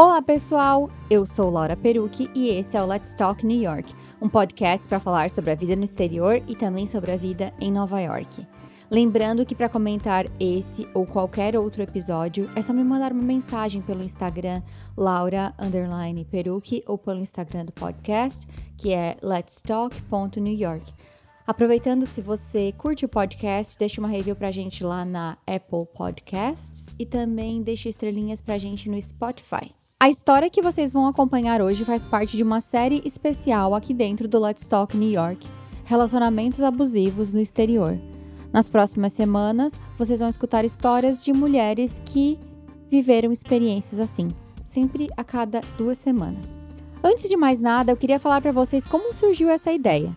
Olá, pessoal! Eu sou Laura Perucci e esse é o Let's Talk New York, um podcast para falar sobre a vida no exterior e também sobre a vida em Nova York. Lembrando que para comentar esse ou qualquer outro episódio, é só me mandar uma mensagem pelo Instagram Laura Perucci ou pelo Instagram do podcast, que é letstalk.newyork. Aproveitando, se você curte o podcast, deixa uma review pra gente lá na Apple Podcasts e também deixa estrelinhas pra gente no Spotify. A história que vocês vão acompanhar hoje faz parte de uma série especial aqui dentro do Let's Talk New York Relacionamentos Abusivos no Exterior. Nas próximas semanas, vocês vão escutar histórias de mulheres que viveram experiências assim, sempre a cada duas semanas. Antes de mais nada, eu queria falar para vocês como surgiu essa ideia.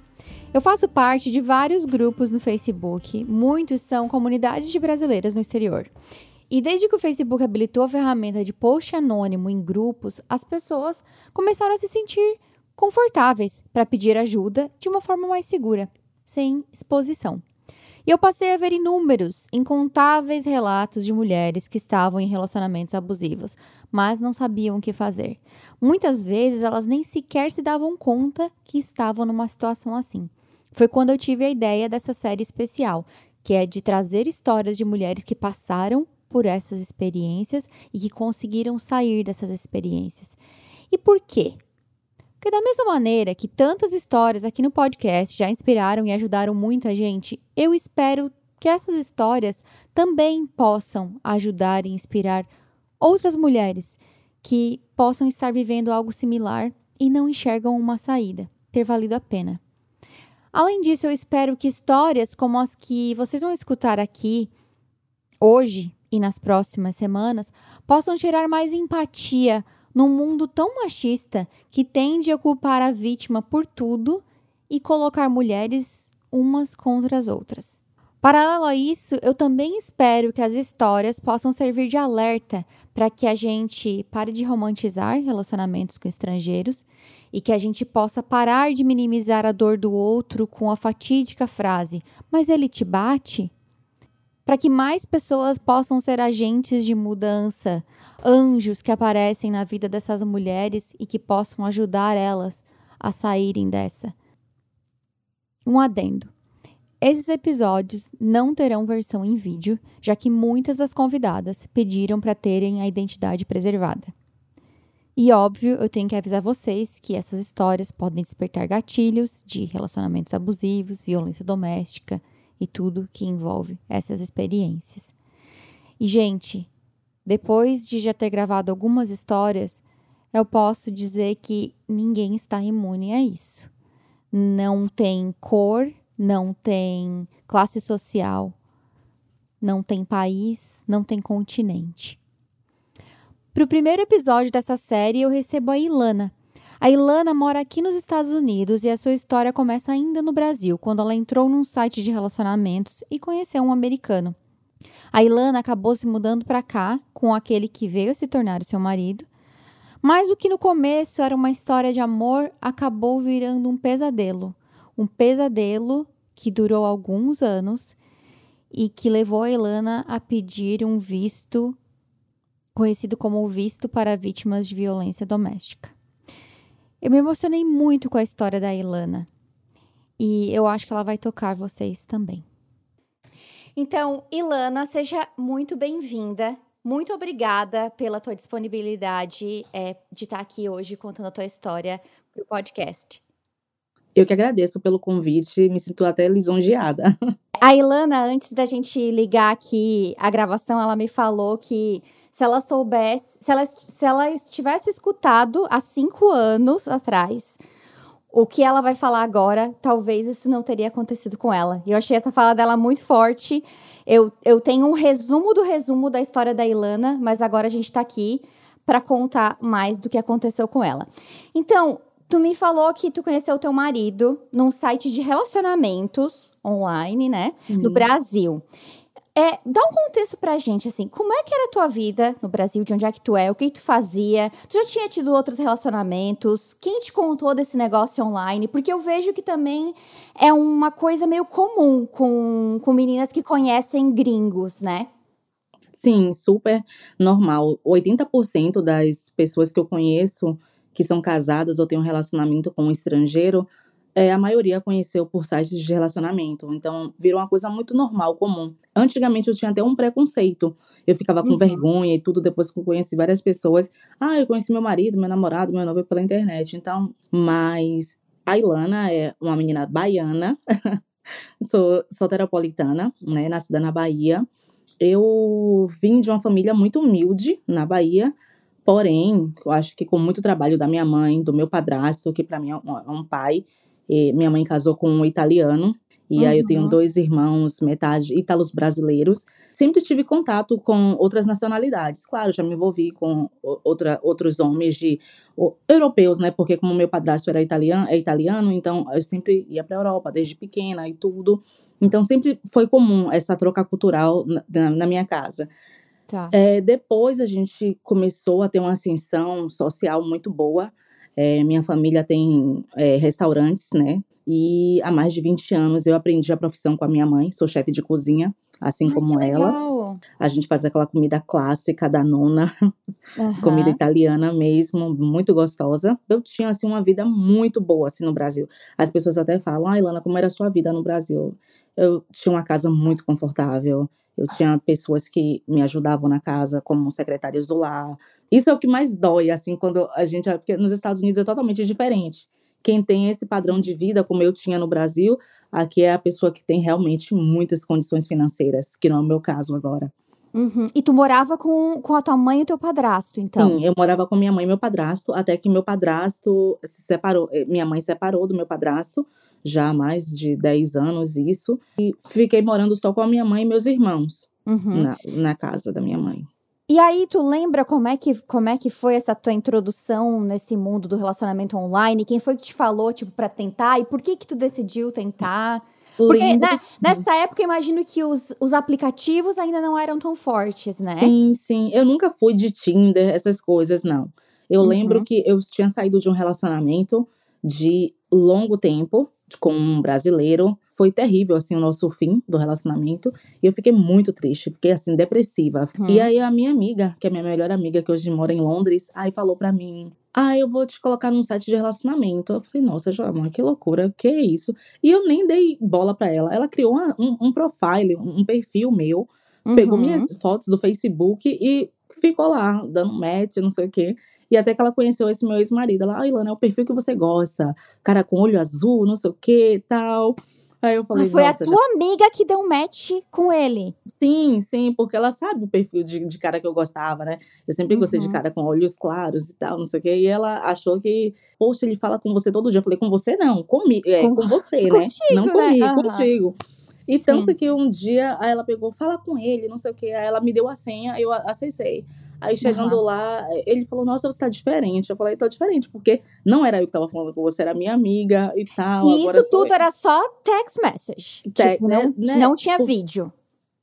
Eu faço parte de vários grupos no Facebook, muitos são comunidades de brasileiras no exterior. E desde que o Facebook habilitou a ferramenta de post anônimo em grupos, as pessoas começaram a se sentir confortáveis para pedir ajuda de uma forma mais segura, sem exposição. E eu passei a ver inúmeros, incontáveis relatos de mulheres que estavam em relacionamentos abusivos, mas não sabiam o que fazer. Muitas vezes elas nem sequer se davam conta que estavam numa situação assim. Foi quando eu tive a ideia dessa série especial, que é de trazer histórias de mulheres que passaram por essas experiências e que conseguiram sair dessas experiências. E por quê? Porque, da mesma maneira que tantas histórias aqui no podcast já inspiraram e ajudaram muita gente, eu espero que essas histórias também possam ajudar e inspirar outras mulheres que possam estar vivendo algo similar e não enxergam uma saída, ter valido a pena. Além disso, eu espero que histórias como as que vocês vão escutar aqui hoje e nas próximas semanas possam gerar mais empatia num mundo tão machista que tende a culpar a vítima por tudo e colocar mulheres umas contra as outras. Paralelo a isso, eu também espero que as histórias possam servir de alerta para que a gente pare de romantizar relacionamentos com estrangeiros e que a gente possa parar de minimizar a dor do outro com a fatídica frase: Mas ele te bate? Para que mais pessoas possam ser agentes de mudança, anjos que aparecem na vida dessas mulheres e que possam ajudar elas a saírem dessa. Um adendo. Esses episódios não terão versão em vídeo, já que muitas das convidadas pediram para terem a identidade preservada. E óbvio, eu tenho que avisar vocês que essas histórias podem despertar gatilhos de relacionamentos abusivos, violência doméstica, e tudo que envolve essas experiências. E, gente, depois de já ter gravado algumas histórias, eu posso dizer que ninguém está imune a isso. Não tem cor, não tem classe social, não tem país, não tem continente. Para o primeiro episódio dessa série, eu recebo a Ilana, a Ilana mora aqui nos Estados Unidos e a sua história começa ainda no Brasil, quando ela entrou num site de relacionamentos e conheceu um americano. A Ilana acabou se mudando para cá com aquele que veio se tornar o seu marido, mas o que no começo era uma história de amor acabou virando um pesadelo. Um pesadelo que durou alguns anos e que levou a Ilana a pedir um visto conhecido como o visto para vítimas de violência doméstica. Eu me emocionei muito com a história da Ilana. E eu acho que ela vai tocar vocês também. Então, Ilana, seja muito bem-vinda. Muito obrigada pela tua disponibilidade é, de estar aqui hoje contando a tua história para o podcast. Eu que agradeço pelo convite, me sinto até lisonjeada. A Ilana, antes da gente ligar aqui a gravação, ela me falou que se ela soubesse, se ela, se ela estivesse escutado há cinco anos atrás, o que ela vai falar agora, talvez isso não teria acontecido com ela. E eu achei essa fala dela muito forte. Eu, eu tenho um resumo do resumo da história da Ilana, mas agora a gente está aqui para contar mais do que aconteceu com ela. Então, tu me falou que tu conheceu o teu marido num site de relacionamentos online, né, uhum. no Brasil. É, dá um contexto pra gente, assim, como é que era a tua vida no Brasil, de onde é que tu é, o que tu fazia? Tu já tinha tido outros relacionamentos? Quem te contou desse negócio online? Porque eu vejo que também é uma coisa meio comum com, com meninas que conhecem gringos, né? Sim, super normal. 80% das pessoas que eu conheço que são casadas ou têm um relacionamento com um estrangeiro, é, a maioria conheceu por sites de relacionamento. Então, virou uma coisa muito normal, comum. Antigamente eu tinha até um preconceito. Eu ficava com uhum. vergonha e tudo depois que eu conheci várias pessoas. Ah, eu conheci meu marido, meu namorado, meu noivo pela internet. Então, mas a Ilana é uma menina baiana. sou soteropolitana, né, nascida na Bahia. Eu vim de uma família muito humilde na Bahia, porém, eu acho que com muito trabalho da minha mãe, do meu padrasto, que para mim é um, é um pai, minha mãe casou com um italiano, e uhum. aí eu tenho dois irmãos, metade ítalos brasileiros. Sempre tive contato com outras nacionalidades. Claro, já me envolvi com outra, outros homens de o, europeus, né? Porque como meu padrasto era italiano, é italiano, então eu sempre ia para a Europa desde pequena e tudo. Então sempre foi comum essa troca cultural na, na minha casa. Tá. É, depois a gente começou a ter uma ascensão social muito boa. É, minha família tem é, restaurantes, né? E há mais de 20 anos eu aprendi a profissão com a minha mãe, sou chefe de cozinha, assim Ai, como ela. A gente faz aquela comida clássica da nona, uhum. comida italiana mesmo, muito gostosa. Eu tinha assim uma vida muito boa assim no Brasil. As pessoas até falam: "Ah, Ilana, como era a sua vida no Brasil?" Eu tinha uma casa muito confortável. Eu tinha pessoas que me ajudavam na casa, como secretárias do lar. Isso é o que mais dói, assim, quando a gente. Porque nos Estados Unidos é totalmente diferente. Quem tem esse padrão de vida, como eu tinha no Brasil, aqui é a pessoa que tem realmente muitas condições financeiras, que não é o meu caso agora. Uhum. E tu morava com, com a tua mãe e o teu padrasto, então? Sim, eu morava com minha mãe e meu padrasto, até que meu padrasto se separou. Eh, minha mãe separou do meu padrasto, já há mais de 10 anos, isso. E fiquei morando só com a minha mãe e meus irmãos, uhum. na, na casa da minha mãe. E aí, tu lembra como é, que, como é que foi essa tua introdução nesse mundo do relacionamento online? Quem foi que te falou, tipo, pra tentar? E por que que tu decidiu tentar? Porque né, nessa época imagino que os, os aplicativos ainda não eram tão fortes, né? Sim, sim. Eu nunca fui de Tinder, essas coisas, não. Eu uhum. lembro que eu tinha saído de um relacionamento de longo tempo com um brasileiro. Foi terrível, assim, o nosso fim do relacionamento. E eu fiquei muito triste, fiquei, assim, depressiva. Uhum. E aí a minha amiga, que é minha melhor amiga, que hoje mora em Londres, aí falou para mim: ah, eu vou te colocar num site de relacionamento. Eu falei, nossa, Joana, que loucura, que é isso? E eu nem dei bola para ela. Ela criou uma, um, um profile, um perfil meu, uhum. pegou minhas fotos do Facebook e ficou lá, dando match, não sei o quê. E até que ela conheceu esse meu ex-marido. Ela, ah, Ilana, é o perfil que você gosta. Cara com olho azul, não sei o quê, tal. Aí eu falei, foi a tua já... amiga que deu match com ele. Sim, sim, porque ela sabe o perfil de, de cara que eu gostava, né? Eu sempre gostei uhum. de cara com olhos claros e tal, não sei o quê. E ela achou que, poxa, ele fala com você todo dia. Eu falei, com você não, comigo, é, com, com você, né? Contigo, não né? comigo, uhum. contigo. E tanto Sim. que um dia aí ela pegou, fala com ele, não sei o quê. Aí ela me deu a senha, eu acessei. Aí chegando uhum. lá, ele falou: Nossa, você tá diferente. Eu falei: Tô diferente, porque não era eu que tava falando com você, era minha amiga e tal. E isso tudo eu. era só text message. Te, tipo, né, não, né? não tinha Por... vídeo.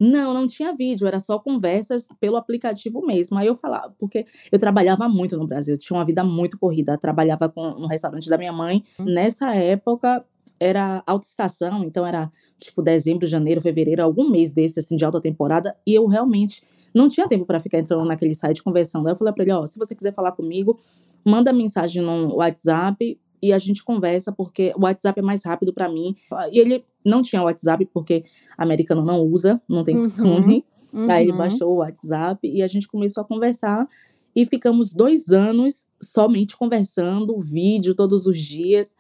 Não, não tinha vídeo, era só conversas pelo aplicativo mesmo. Aí eu falava, porque eu trabalhava muito no Brasil, tinha uma vida muito corrida, eu trabalhava com um restaurante da minha mãe. Uhum. Nessa época, era autoestação, então era tipo dezembro, janeiro, fevereiro, algum mês desse, assim, de alta temporada, e eu realmente não tinha tempo para ficar entrando naquele site conversando. Aí eu falei para ele: ó, se você quiser falar comigo, manda mensagem no WhatsApp e a gente conversa, porque o WhatsApp é mais rápido para mim. E ele não tinha WhatsApp, porque americano não usa, não tem costume. Uhum, uhum. Aí ele baixou o WhatsApp e a gente começou a conversar. E ficamos dois anos somente conversando, vídeo todos os dias.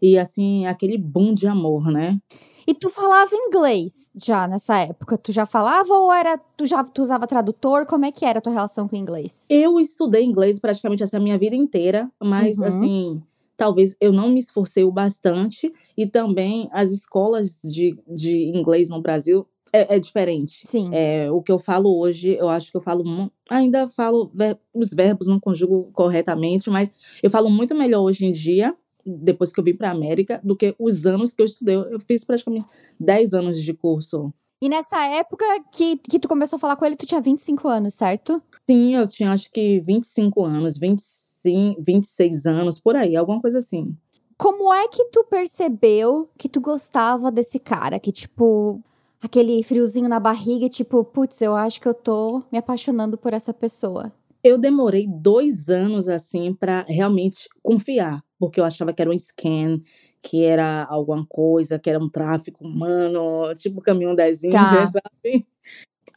E assim, aquele boom de amor, né? E tu falava inglês já nessa época? Tu já falava ou era tu já tu usava tradutor? Como é que era a tua relação com o inglês? Eu estudei inglês praticamente essa minha vida inteira, mas uhum. assim, talvez eu não me esforcei o bastante e também as escolas de, de inglês no Brasil é, é, diferente. Sim. É, o que eu falo hoje, eu acho que eu falo. Ainda falo. Ver, os verbos não conjugo corretamente, mas eu falo muito melhor hoje em dia depois que eu vim para a América, do que os anos que eu estudei. Eu fiz praticamente 10 anos de curso. E nessa época que, que tu começou a falar com ele, tu tinha 25 anos, certo? Sim, eu tinha acho que 25 anos, 25, 26 anos, por aí, alguma coisa assim. Como é que tu percebeu que tu gostava desse cara? Que tipo, aquele friozinho na barriga, tipo, putz, eu acho que eu tô me apaixonando por essa pessoa? Eu demorei dois anos, assim, para realmente confiar, porque eu achava que era um scam, que era alguma coisa, que era um tráfico humano, tipo caminhão das Índias, Tá. sabe?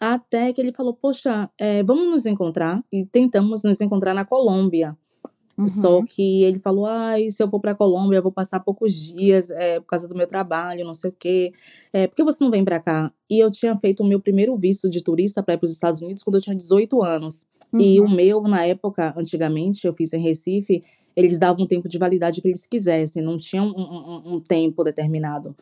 Até que ele falou, poxa, é, vamos nos encontrar, e tentamos nos encontrar na Colômbia. Só Uhum. que ele falou: ai, se eu for pra Colômbia, eu vou passar poucos dias, é, por causa do meu trabalho, não sei o quê. É, por que você não vem pra cá? E eu tinha feito o meu primeiro visto de turista para ir para os Estados Unidos quando eu tinha 18 anos. E o Uhum. meu, na época, antigamente, eu fiz em Recife, eles davam tempo de validade que eles quisessem, não tinha um, um- um- tempo determinado.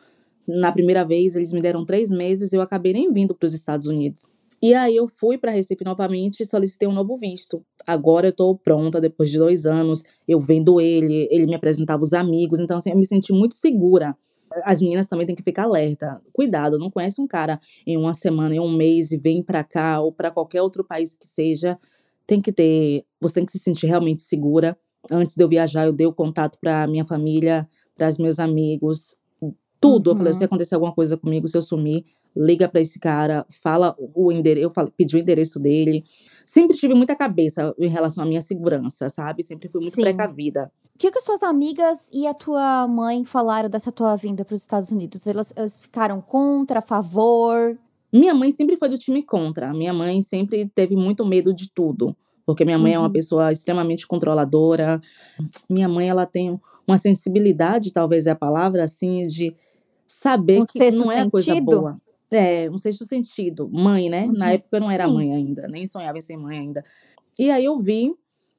Na primeira vez, eles me deram três meses e eu acabei nem vindo para os Estados Unidos. E aí eu fui para Recife novamente e solicitei um novo visto. Agora eu tô pronta, depois de dois anos, eu vendo ele, ele me apresentava os amigos, então assim, eu me senti muito segura. As meninas também têm que ficar alerta. Cuidado, não conhece um cara em uma semana, em um mês e vem para cá ou para qualquer outro país que seja. Tem que ter, você tem que se sentir realmente segura. Antes de eu viajar, eu dei o contato para minha família, para os meus amigos, tudo. Eu falei, se Uhum. acontecer alguma coisa comigo, se eu sumir, liga para esse cara, fala o endereço, eu pedi o endereço dele. Sempre tive muita cabeça em relação à minha segurança, sabe? Sempre fui muito Sim. precavida. O que, que as tuas amigas e a tua mãe falaram dessa tua vinda para os Estados Unidos? Elas, elas ficaram contra, a favor? Minha mãe sempre foi do time contra. Minha mãe sempre teve muito medo de tudo. Porque minha mãe é uma Uhum. pessoa extremamente controladora. Minha mãe, ela tem uma sensibilidade, talvez é a palavra, assim, de saber Um que não é a coisa sentido? boa. É, um sexto sentido. Mãe, né? Na Uhum. época eu não era Sim. mãe ainda, nem sonhava em ser mãe ainda. E aí eu vim,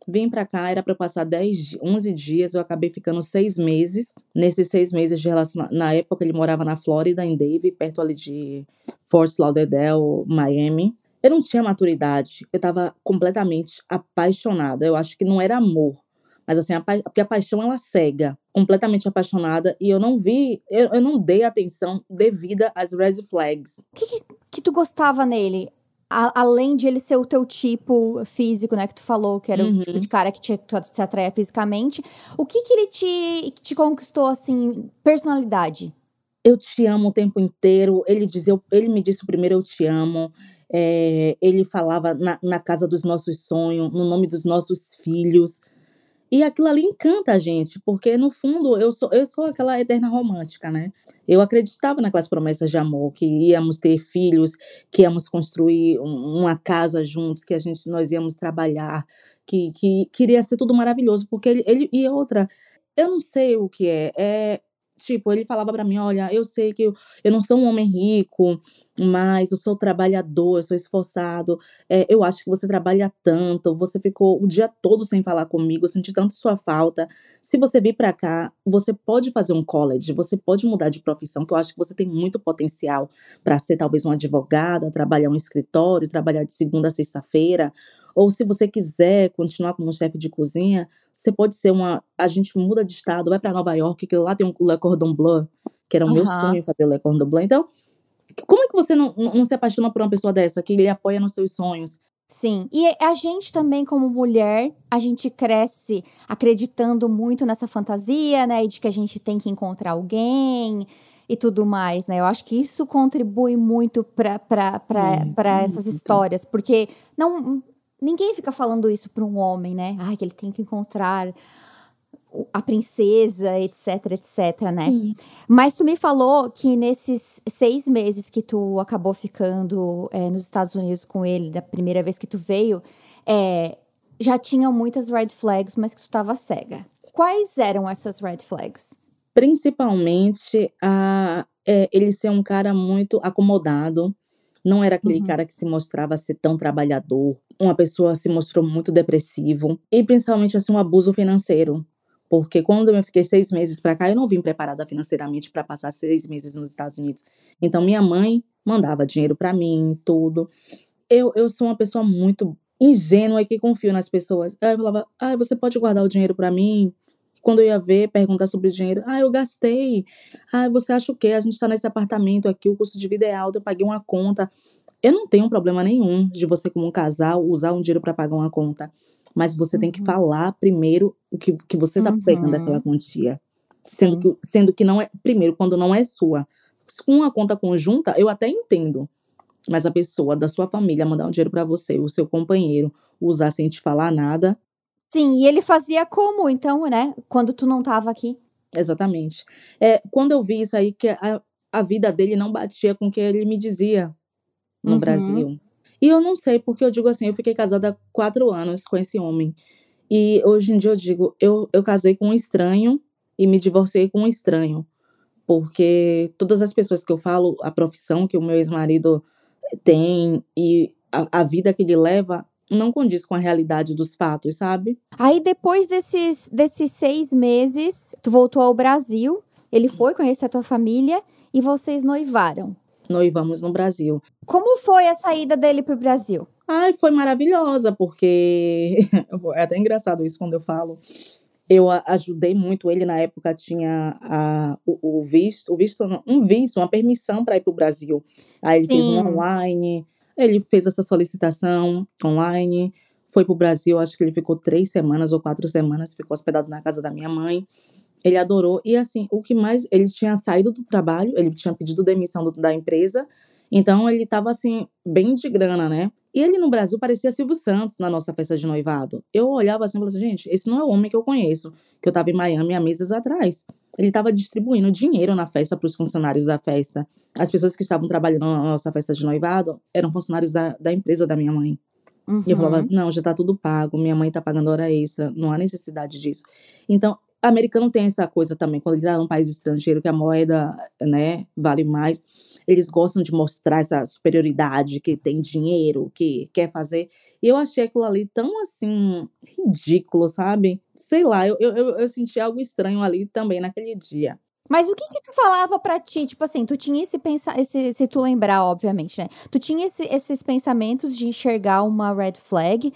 vim pra cá, era pra eu passar 10, di- 11 dias, eu acabei ficando seis meses. Nesses seis meses de relacionamento, na época ele morava na Flórida, em Davie, perto ali de Fort Lauderdale, Miami. Eu não tinha maturidade, eu tava completamente apaixonada. Eu acho que não era amor, mas assim, a porque a paixão ela cega, completamente apaixonada, e eu não vi, eu, eu não dei atenção devida às red flags. O que, que, que tu gostava nele? A- além de ele ser o teu tipo físico, né? Que tu falou que era o tipo Uhum. de cara que te, te atraia fisicamente. O que que ele te, te conquistou, assim, personalidade? Eu te amo o tempo inteiro. Ele dizia, ele me disse primeiro eu te amo. É, ele falava na, na casa dos nossos sonhos, no nome dos nossos filhos. E aquilo ali encanta a gente, porque no fundo eu sou, eu sou aquela eterna romântica, né? Eu acreditava naquelas promessas de amor, que íamos ter filhos, que íamos construir um- uma casa juntos, que a gente nós íamos trabalhar, que, que queria ser tudo maravilhoso, porque ele, ele e outra, eu não sei o que é, é tipo, ele falava pra mim, olha, eu sei que eu, eu não sou um homem rico, mas eu sou trabalhador, eu sou esforçado, é, eu acho que você trabalha tanto, você ficou o dia todo sem falar comigo, eu senti tanto sua falta. Se você vir pra cá, você pode fazer um college, você pode mudar de profissão, que eu acho que você tem muito potencial para ser talvez uma advogada, trabalhar um escritório, trabalhar de segunda a sexta-feira, ou se você quiser continuar como chefe de cozinha, você pode ser uma. A gente muda de estado, vai para Nova York, que lá tem um Le Cordon Bleu, que era o meu Aham. sonho fazer o Le Cordon Bleu. Então, como é que você não, não se apaixona por uma pessoa dessa, que lhe apoia nos seus sonhos? Sim. E a gente também, como mulher, a gente cresce acreditando muito nessa fantasia, né? E de que a gente tem que encontrar alguém e tudo mais, né? Eu acho que isso contribui muito para Muito, essas histórias, porque não ninguém fica falando isso para um homem, né? Ai, que ele tem que encontrar a princesa, etc, etc, né? Sim. Mas tu me falou que nesses seis meses que tu acabou ficando é, nos Estados Unidos com ele, da primeira vez que tu veio, é, já tinham muitas red flags, mas que tu tava cega. Quais eram essas red flags? Principalmente a, é, ele ser um cara muito acomodado. Não era aquele Uhum. cara que se mostrava ser tão trabalhador. Uma pessoa se mostrou muito depressivo. E principalmente assim, um abuso financeiro. Porque quando eu fiquei seis meses pra cá, eu não vim preparada financeiramente para passar seis meses nos Estados Unidos. Então, minha mãe mandava dinheiro pra mim, tudo. Eu, eu sou uma pessoa muito ingênua e que confio nas pessoas. Aí eu falava, ah, você pode guardar o dinheiro pra mim? Quando eu ia ver, perguntar sobre o dinheiro, ah, eu gastei. Ah, você acha o quê? A gente tá nesse apartamento aqui, o custo de vida é alto, eu paguei uma conta. Eu não tenho problema nenhum de você, como um casal, usar um dinheiro para pagar uma conta. Mas você tem que Uhum. falar primeiro o que, que você tá pegando Uhum. daquela quantia. Sendo Sim. que, sendo que não é. Primeiro, quando não é sua. com uma conta conjunta, eu até entendo. Mas a pessoa da sua família mandar um dinheiro para você, o seu companheiro usar sem te falar nada. Sim, e ele fazia como, então, né? Quando tu não tava aqui? Exatamente. É, quando eu vi isso aí, que a, a vida dele não batia com o que ele me dizia no Uhum. Brasil. E eu não sei, porque eu digo assim, eu fiquei casada há quatro anos com esse homem. E hoje em dia eu digo, eu, eu casei com um estranho e me divorciei com um estranho. Porque todas as pessoas que eu falo, a profissão que o meu ex-marido tem e a, a vida que ele leva não condiz com a realidade dos fatos, sabe? Aí depois desses, desses seis meses, tu voltou ao Brasil, ele foi conhecer a tua família e vocês noivaram. Noivamos no Brasil. Como foi a saída dele pro Brasil? Ai, foi maravilhosa, porque é até engraçado isso quando eu falo. Eu ajudei muito ele na época tinha a, o, o visto, o visto não, um visto, uma permissão para ir para o Brasil. Aí ele fez um Sim. online, ele fez essa solicitação online, foi para o Brasil, acho que ele ficou três semanas ou quatro semanas, ficou hospedado na casa da minha mãe. Ele adorou e assim o que mais ele tinha saído do trabalho, ele tinha pedido demissão do- da empresa, então ele estava assim bem de grana, né? E ele no Brasil parecia Silvio Santos na nossa festa de noivado. Eu olhava assim e falava assim, gente, esse não é o homem que eu conheço, que eu estava em Miami há meses atrás. Ele estava distribuindo dinheiro na festa para os funcionários da festa. As pessoas que estavam trabalhando na nossa festa de noivado eram funcionários da, da empresa da minha mãe. E eu falava, Uhum. não, já tá tudo pago, minha mãe tá pagando hora extra, não há necessidade disso. Então, americano tem essa coisa também, quando ele tá num país estrangeiro, que a moeda, né, vale mais, eles gostam de mostrar essa superioridade, que tem dinheiro, que quer fazer. E eu achei aquilo ali tão, assim, ridículo, sabe? Sei lá, eu, eu, eu senti algo estranho ali também naquele dia. Mas o que que tu falava pra ti? Tipo assim, tu tinha esse pensar, esse, se tu lembrar, obviamente, né? Tu tinha esse- esses pensamentos de enxergar uma red flag.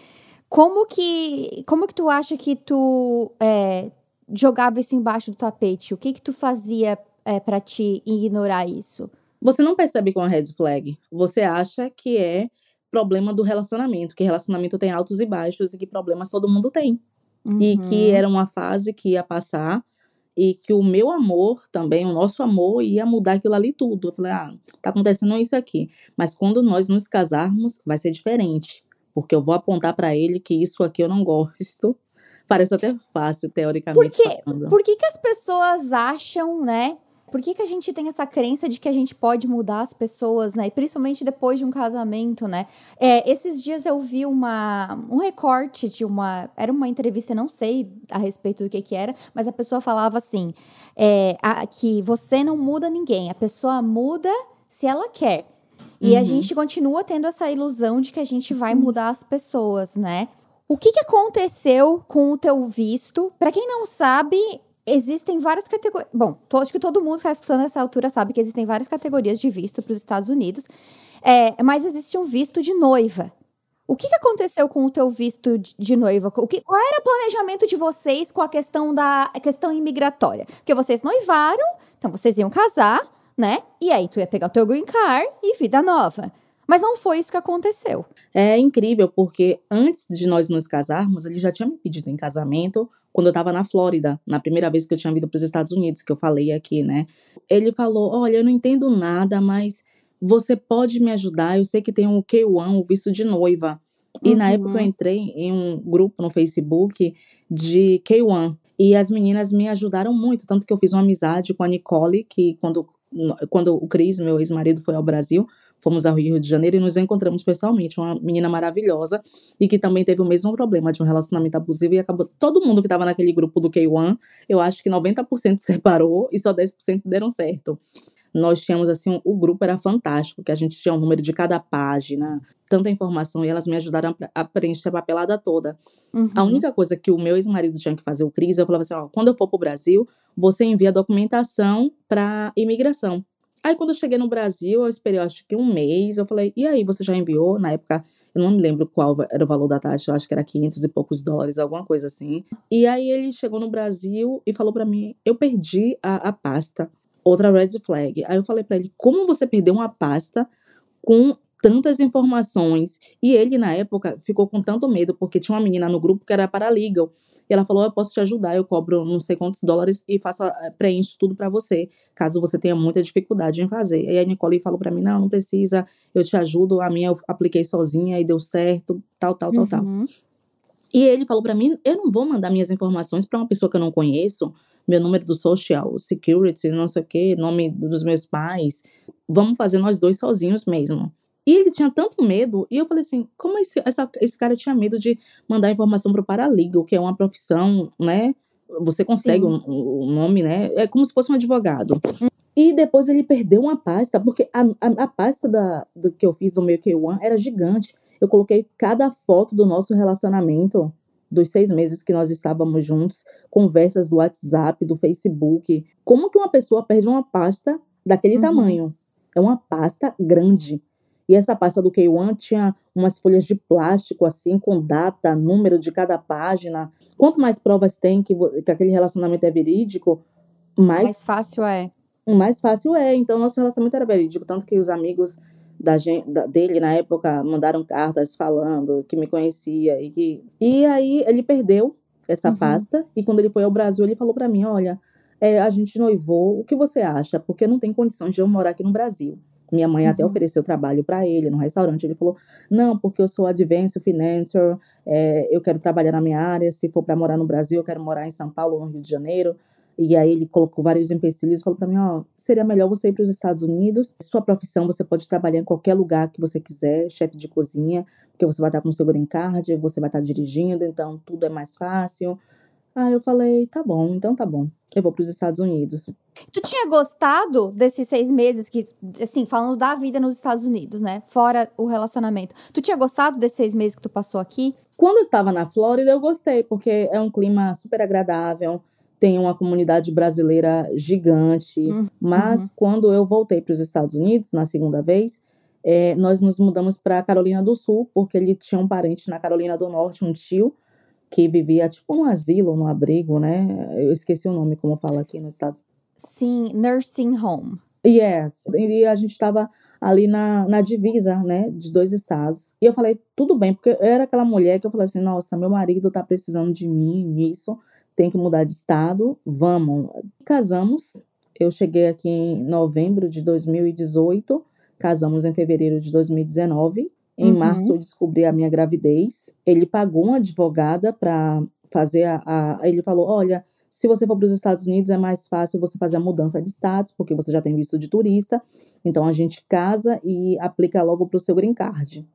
Como que, como que tu acha que tu é, jogava isso embaixo do tapete? O que que tu fazia é, para te ignorar isso? Você não percebe com a red flag. Você acha que é problema do relacionamento, que relacionamento tem altos e baixos e que problemas todo mundo tem. E que Uhum. era uma fase que ia passar e que o meu amor também, o nosso amor, ia mudar aquilo ali tudo. Eu falei, ah, tá acontecendo isso aqui. Mas quando nós nos casarmos, vai ser diferente. Porque eu vou apontar pra ele que isso aqui eu não gosto. Parece até fácil, teoricamente Por quê? falando. Por que, que as pessoas acham, né? Por que, que a gente tem essa crença de que a gente pode mudar as pessoas, né? E principalmente depois de um casamento, né? É, esses dias eu vi uma, um recorte de uma. Era uma entrevista, eu não sei a respeito do que, que era, mas a pessoa falava assim: é, a- que você não muda ninguém, a pessoa muda se ela quer. E a Uhum. gente continua tendo essa ilusão de que a gente vai Sim. mudar as pessoas, né? O que, que aconteceu com o teu visto? Pra quem não sabe, existem várias categorias. Bom, to- acho que todo mundo que está escutando nessa altura sabe que existem várias categorias de visto para os Estados Unidos. É, mas existe um visto de noiva. O que, que aconteceu com o teu visto de de noiva? O que, qual era o planejamento de vocês com a questão da a questão imigratória? Porque vocês noivaram, então vocês iam casar, né? E aí tu ia pegar o teu green card e vida nova. Mas não foi isso que aconteceu. É incrível, porque antes de nós nos casarmos, ele já tinha me pedido em casamento quando eu tava na Flórida, na primeira vez que eu tinha vindo para os Estados Unidos, que eu falei aqui, né? Ele falou: Olha, eu não entendo nada, mas você pode me ajudar. Eu sei que tem um K1, o visto de noiva. E na Uhum. época eu entrei em um grupo no Facebook de K1. E as meninas me ajudaram muito, tanto que eu fiz uma amizade com a Nicole, que quando, quando o Cris, meu ex-marido, foi ao Brasil, fomos ao Rio de Janeiro e nos encontramos pessoalmente. Uma menina maravilhosa e que também teve o mesmo problema de um relacionamento abusivo e acabou. Todo mundo que estava naquele grupo do K1, eu acho que 90% separou e só 10% deram certo. Nós tínhamos assim, o grupo era fantástico, que a gente tinha o número de cada página, tanta informação, e elas me ajudaram a a preencher a papelada toda. A Uhum. única coisa que o meu ex-marido tinha que fazer, o Cris, eu falava assim: ó, quando eu for pro Brasil, você envia a documentação para imigração. Aí, quando eu cheguei no Brasil, eu esperei, acho que um mês. Eu falei, e aí, você já enviou? Na época, eu não me lembro qual era o valor da taxa, eu acho que era 500 e poucos dólares, alguma coisa assim. E aí, ele chegou no Brasil e falou para mim: eu perdi a, a pasta. Outra red flag. Aí eu falei para ele: como você perdeu uma pasta com tantas informações. E ele, na época, ficou com tanto medo, porque tinha uma menina no grupo que era paralegal. E ela falou: Eu posso te ajudar, eu cobro não sei quantos dólares e faço, eh, preencho tudo para você, caso você tenha muita dificuldade em fazer. E a Nicole falou para mim: Não, não precisa, eu te ajudo. A minha eu apliquei sozinha e deu certo, tal, tal, tal, tal. E ele falou para mim: Eu não vou mandar minhas informações para uma pessoa que eu não conheço, meu número do social security, não sei o quê, nome dos meus pais. Vamos fazer nós dois sozinhos mesmo. E ele tinha tanto medo, e eu falei assim: como esse, essa, esse cara tinha medo de mandar informação para o paralegal, que é uma profissão, né? Você consegue o um, um nome, né? É como se fosse um advogado. E depois ele perdeu uma pasta, porque a, a, a pasta da, do que eu fiz do meu K1 era gigante. Eu coloquei cada foto do nosso relacionamento, dos seis meses que nós estávamos juntos, conversas do WhatsApp, do Facebook. Como que uma pessoa perde uma pasta daquele uhum. tamanho? É uma pasta grande. E essa pasta do K1 tinha umas folhas de plástico, assim, com data, número de cada página. Quanto mais provas tem que, que aquele relacionamento é verídico, mais. Mais fácil é. Mais fácil é. Então, nosso relacionamento era verídico. Tanto que os amigos da da, dele, na época, mandaram cartas falando que me conhecia. E, que, e aí ele perdeu essa uhum. pasta. E quando ele foi ao Brasil, ele falou para mim: Olha, é, a gente noivou, o que você acha? Porque não tem condições de eu morar aqui no Brasil. Minha mãe uhum. até ofereceu trabalho para ele no restaurante. Ele falou: Não, porque eu sou advanced financer, é, eu quero trabalhar na minha área. Se for para morar no Brasil, eu quero morar em São Paulo, no Rio de Janeiro. E aí ele colocou vários empecilhos e falou para mim: Ó, seria melhor você ir para os Estados Unidos. Sua profissão, você pode trabalhar em qualquer lugar que você quiser, chefe de cozinha, porque você vai estar com o seu green card, você vai estar dirigindo, então tudo é mais fácil. Aí eu falei: Tá bom, então tá bom eu vou para os Estados Unidos. Tu tinha gostado desses seis meses que, assim, falando da vida nos Estados Unidos, né? Fora o relacionamento. Tu tinha gostado desses seis meses que tu passou aqui? Quando eu estava na Flórida, eu gostei, porque é um clima super agradável, tem uma comunidade brasileira gigante. Uhum. Mas uhum. quando eu voltei para os Estados Unidos, na segunda vez, é, nós nos mudamos para Carolina do Sul, porque ele tinha um parente na Carolina do Norte, um tio, que vivia tipo num asilo, num abrigo, né? Eu esqueci o nome, como fala aqui nos Estados Sim, nursing home. Yes. E a gente estava ali na, na divisa, né, de dois estados. E eu falei, tudo bem, porque eu era aquela mulher que eu falei assim, nossa, meu marido tá precisando de mim nisso, tem que mudar de estado, vamos. Casamos, eu cheguei aqui em novembro de 2018, casamos em fevereiro de 2019. Em uhum. março eu descobri a minha gravidez. Ele pagou uma advogada para fazer a, a. Ele falou: olha, se você for para os Estados Unidos é mais fácil você fazer a mudança de status, porque você já tem visto de turista. Então a gente casa e aplica logo para o seu green card.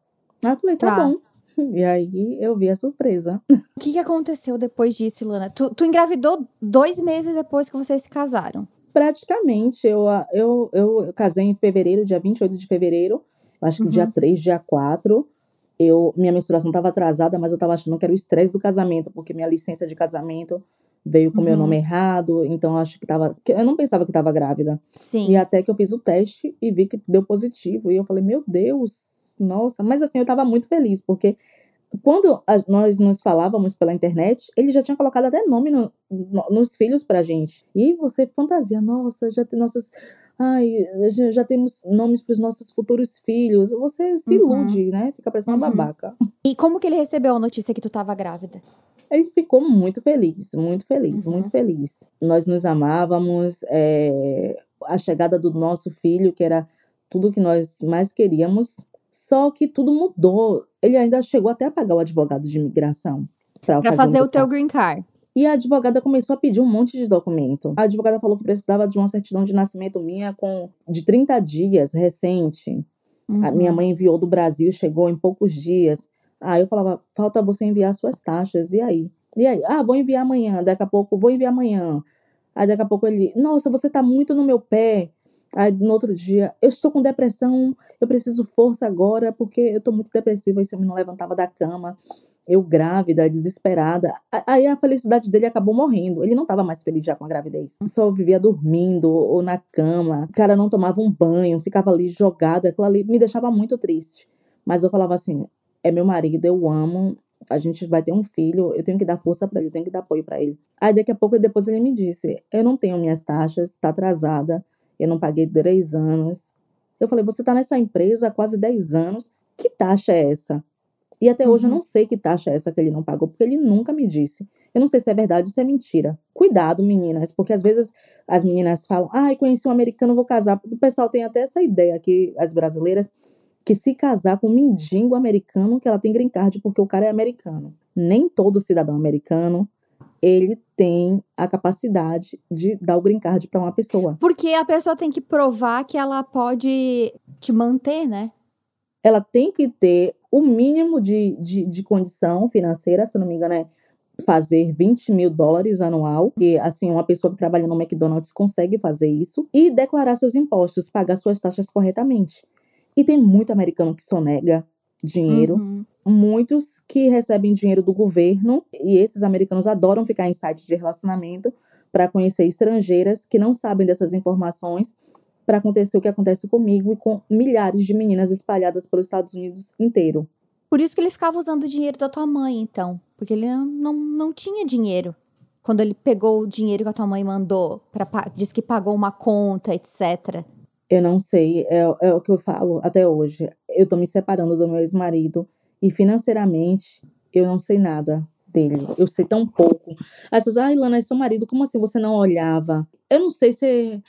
Aí eu falei: tá, tá bom. E aí eu vi a surpresa. O que, aconteceu depois disso, Lana? Tu, tu engravidou dois meses depois que vocês se casaram? Praticamente. Eu, eu, eu casei em fevereiro, dia 28 de fevereiro acho que uhum. dia 3, dia 4, eu, minha menstruação estava atrasada, mas eu estava achando que era o estresse do casamento, porque minha licença de casamento veio com o uhum. meu nome errado, então acho que tava. Eu não pensava que estava grávida. Sim. E até que eu fiz o teste e vi que deu positivo. E eu falei, meu Deus, nossa. Mas assim, eu estava muito feliz, porque quando nós nos falávamos pela internet, ele já tinha colocado até nome no, no, nos filhos pra gente. E você fantasia, nossa, já tem nossos ai, já temos nomes para os nossos futuros filhos. Você se uhum. ilude, né? Fica parecendo uma uhum. babaca. E como que ele recebeu a notícia que tu estava grávida? Ele ficou muito feliz, muito feliz, uhum. muito feliz. Nós nos amávamos, é, a chegada do nosso filho, que era tudo que nós mais queríamos, só que tudo mudou. Ele ainda chegou até a pagar o advogado de imigração. Para fazer, fazer um o teu green card. E a advogada começou a pedir um monte de documento. A advogada falou que precisava de uma certidão de nascimento minha com de 30 dias, recente. Uhum. A minha mãe enviou do Brasil, chegou em poucos dias. Aí eu falava, falta você enviar suas taxas. E aí? E aí? Ah, vou enviar amanhã. Daqui a pouco, vou enviar amanhã. Aí daqui a pouco ele, nossa, você tá muito no meu pé. Aí no outro dia, eu estou com depressão, eu preciso força agora, porque eu estou muito depressiva. Esse homem não levantava da cama eu grávida, desesperada. Aí a felicidade dele acabou morrendo. Ele não estava mais feliz já com a gravidez. Só vivia dormindo ou na cama. O cara não tomava um banho, ficava ali jogado. Aquilo ali me deixava muito triste. Mas eu falava assim: é meu marido, eu amo. A gente vai ter um filho, eu tenho que dar força para ele, eu tenho que dar apoio para ele. Aí daqui a pouco depois ele me disse: Eu não tenho minhas taxas, está atrasada, eu não paguei três anos, Eu falei, você está nessa empresa há quase 10 anos, que taxa é essa? E até hoje eu Uhum. não sei que taxa é essa que ele não pagou, porque ele nunca me disse. Eu não sei se é verdade ou se é mentira. Cuidado, meninas, porque às vezes as meninas falam, ai, conheci um americano, vou casar. O pessoal tem até essa ideia aqui, as brasileiras, que se casar com um mendigo americano, que ela tem green card porque o cara é americano. Nem todo cidadão americano, ele tem a capacidade de dar o green card para uma pessoa. Porque a pessoa tem que provar que ela pode te manter, né? ela tem que ter o mínimo de, de, de condição financeira, se não me engano, é fazer 20 mil dólares anual, que assim, uma pessoa que trabalha no McDonald's consegue fazer isso, e declarar seus impostos, pagar suas taxas corretamente. E tem muito americano que sonega dinheiro, Uhum. Muitos que recebem dinheiro do governo, e esses americanos adoram ficar em sites de relacionamento para conhecer estrangeiras que não sabem dessas informações para acontecer o que acontece comigo e com milhares de meninas espalhadas pelos Estados Unidos inteiro. Por isso que ele ficava usando o dinheiro da tua mãe, então. Porque ele não, não, não tinha dinheiro. Quando ele pegou o dinheiro que a tua mãe mandou, pra, diz que pagou uma conta, etc. Eu não sei, é, é o que eu falo até hoje. Eu tô me separando do meu ex-marido e financeiramente eu não sei nada dele. Eu sei tão pouco. As pessoas, ai, Lana, é seu marido, como assim você não olhava? Eu não sei se,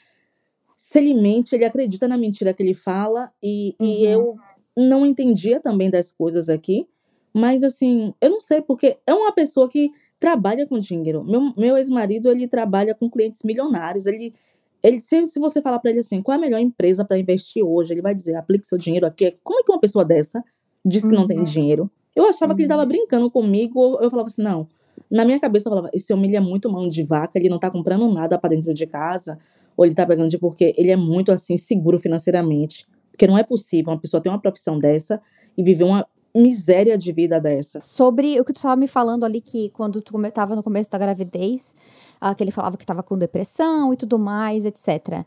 se ele mente, ele acredita na mentira que ele fala e, e Uhum. eu não entendia também das coisas aqui. Mas assim, eu não sei, porque é uma pessoa que trabalha com dinheiro. Meu, meu ex-marido, ele trabalha com clientes milionários. Ele, ele se, se você falar para ele assim, qual é a melhor empresa para investir hoje? Ele vai dizer, aplique seu dinheiro aqui. Como é que uma pessoa dessa diz que não tem Uhum. dinheiro? Eu achava que ele Uhum. tava brincando comigo. Eu falava assim, não. Na minha cabeça eu falava, esse homem ele é muito mão de vaca, ele não tá comprando nada para dentro de casa, ou ele tá pegando de porque ele é muito assim seguro financeiramente. Porque não é possível uma pessoa ter uma profissão dessa e viver uma miséria de vida dessa. Sobre o que tu estava me falando ali, que quando tu come- tava no começo da gravidez, ah, que ele falava que tava com depressão e tudo mais, etc.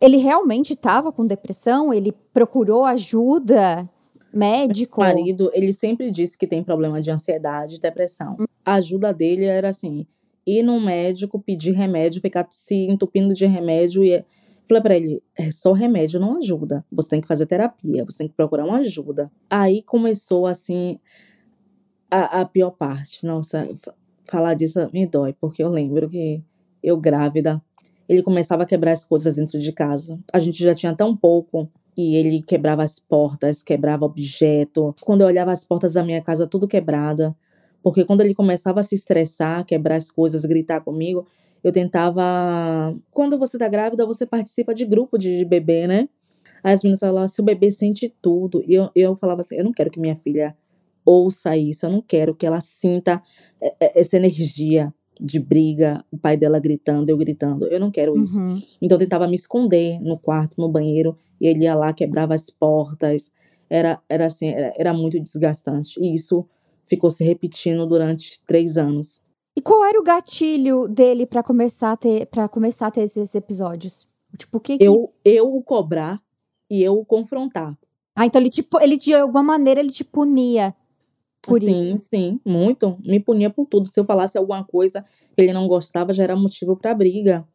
Ele realmente tava com depressão? Ele procurou ajuda? Médico? O marido, ele sempre disse que tem problema de ansiedade e depressão. A ajuda dele era assim, ir num médico, pedir remédio, ficar se entupindo de remédio e falei pra ele, é só remédio não ajuda. Você tem que fazer terapia, você tem que procurar uma ajuda. Aí começou assim a, a pior parte. Nossa, fa- falar disso me dói, porque eu lembro que eu grávida, ele começava a quebrar as coisas dentro de casa. A gente já tinha tão pouco e ele quebrava as portas, quebrava objeto. Quando eu olhava as portas da minha casa tudo quebrada, porque quando ele começava a se estressar, quebrar as coisas, gritar comigo, eu tentava. Quando você tá grávida, você participa de grupo de, bebê, né? As meninas falavam o bebê sente tudo. E eu, eu falava assim, eu não quero que minha filha ouça isso, eu não quero que ela sinta eh, eh, essa energia de briga, o pai dela gritando, eu gritando. Eu não quero isso. Uhum. Então eu tentava me esconder no quarto, no banheiro, e ele ia lá, quebrava as portas. Era, era assim, era, era muito desgastante. E isso ficou se repetindo durante três anos. E qual era o gatilho dele pra começar a ter, para começar a ter esses episódios? Tipo, o que que... Eu, eu o cobrar e eu o confrontar. Ah, então ele, tipo, ele de alguma maneira ele te punia por sim, isso. sim, muito. Me punia por tudo. Se eu falasse alguma coisa que ele não gostava, já era motivo para briga.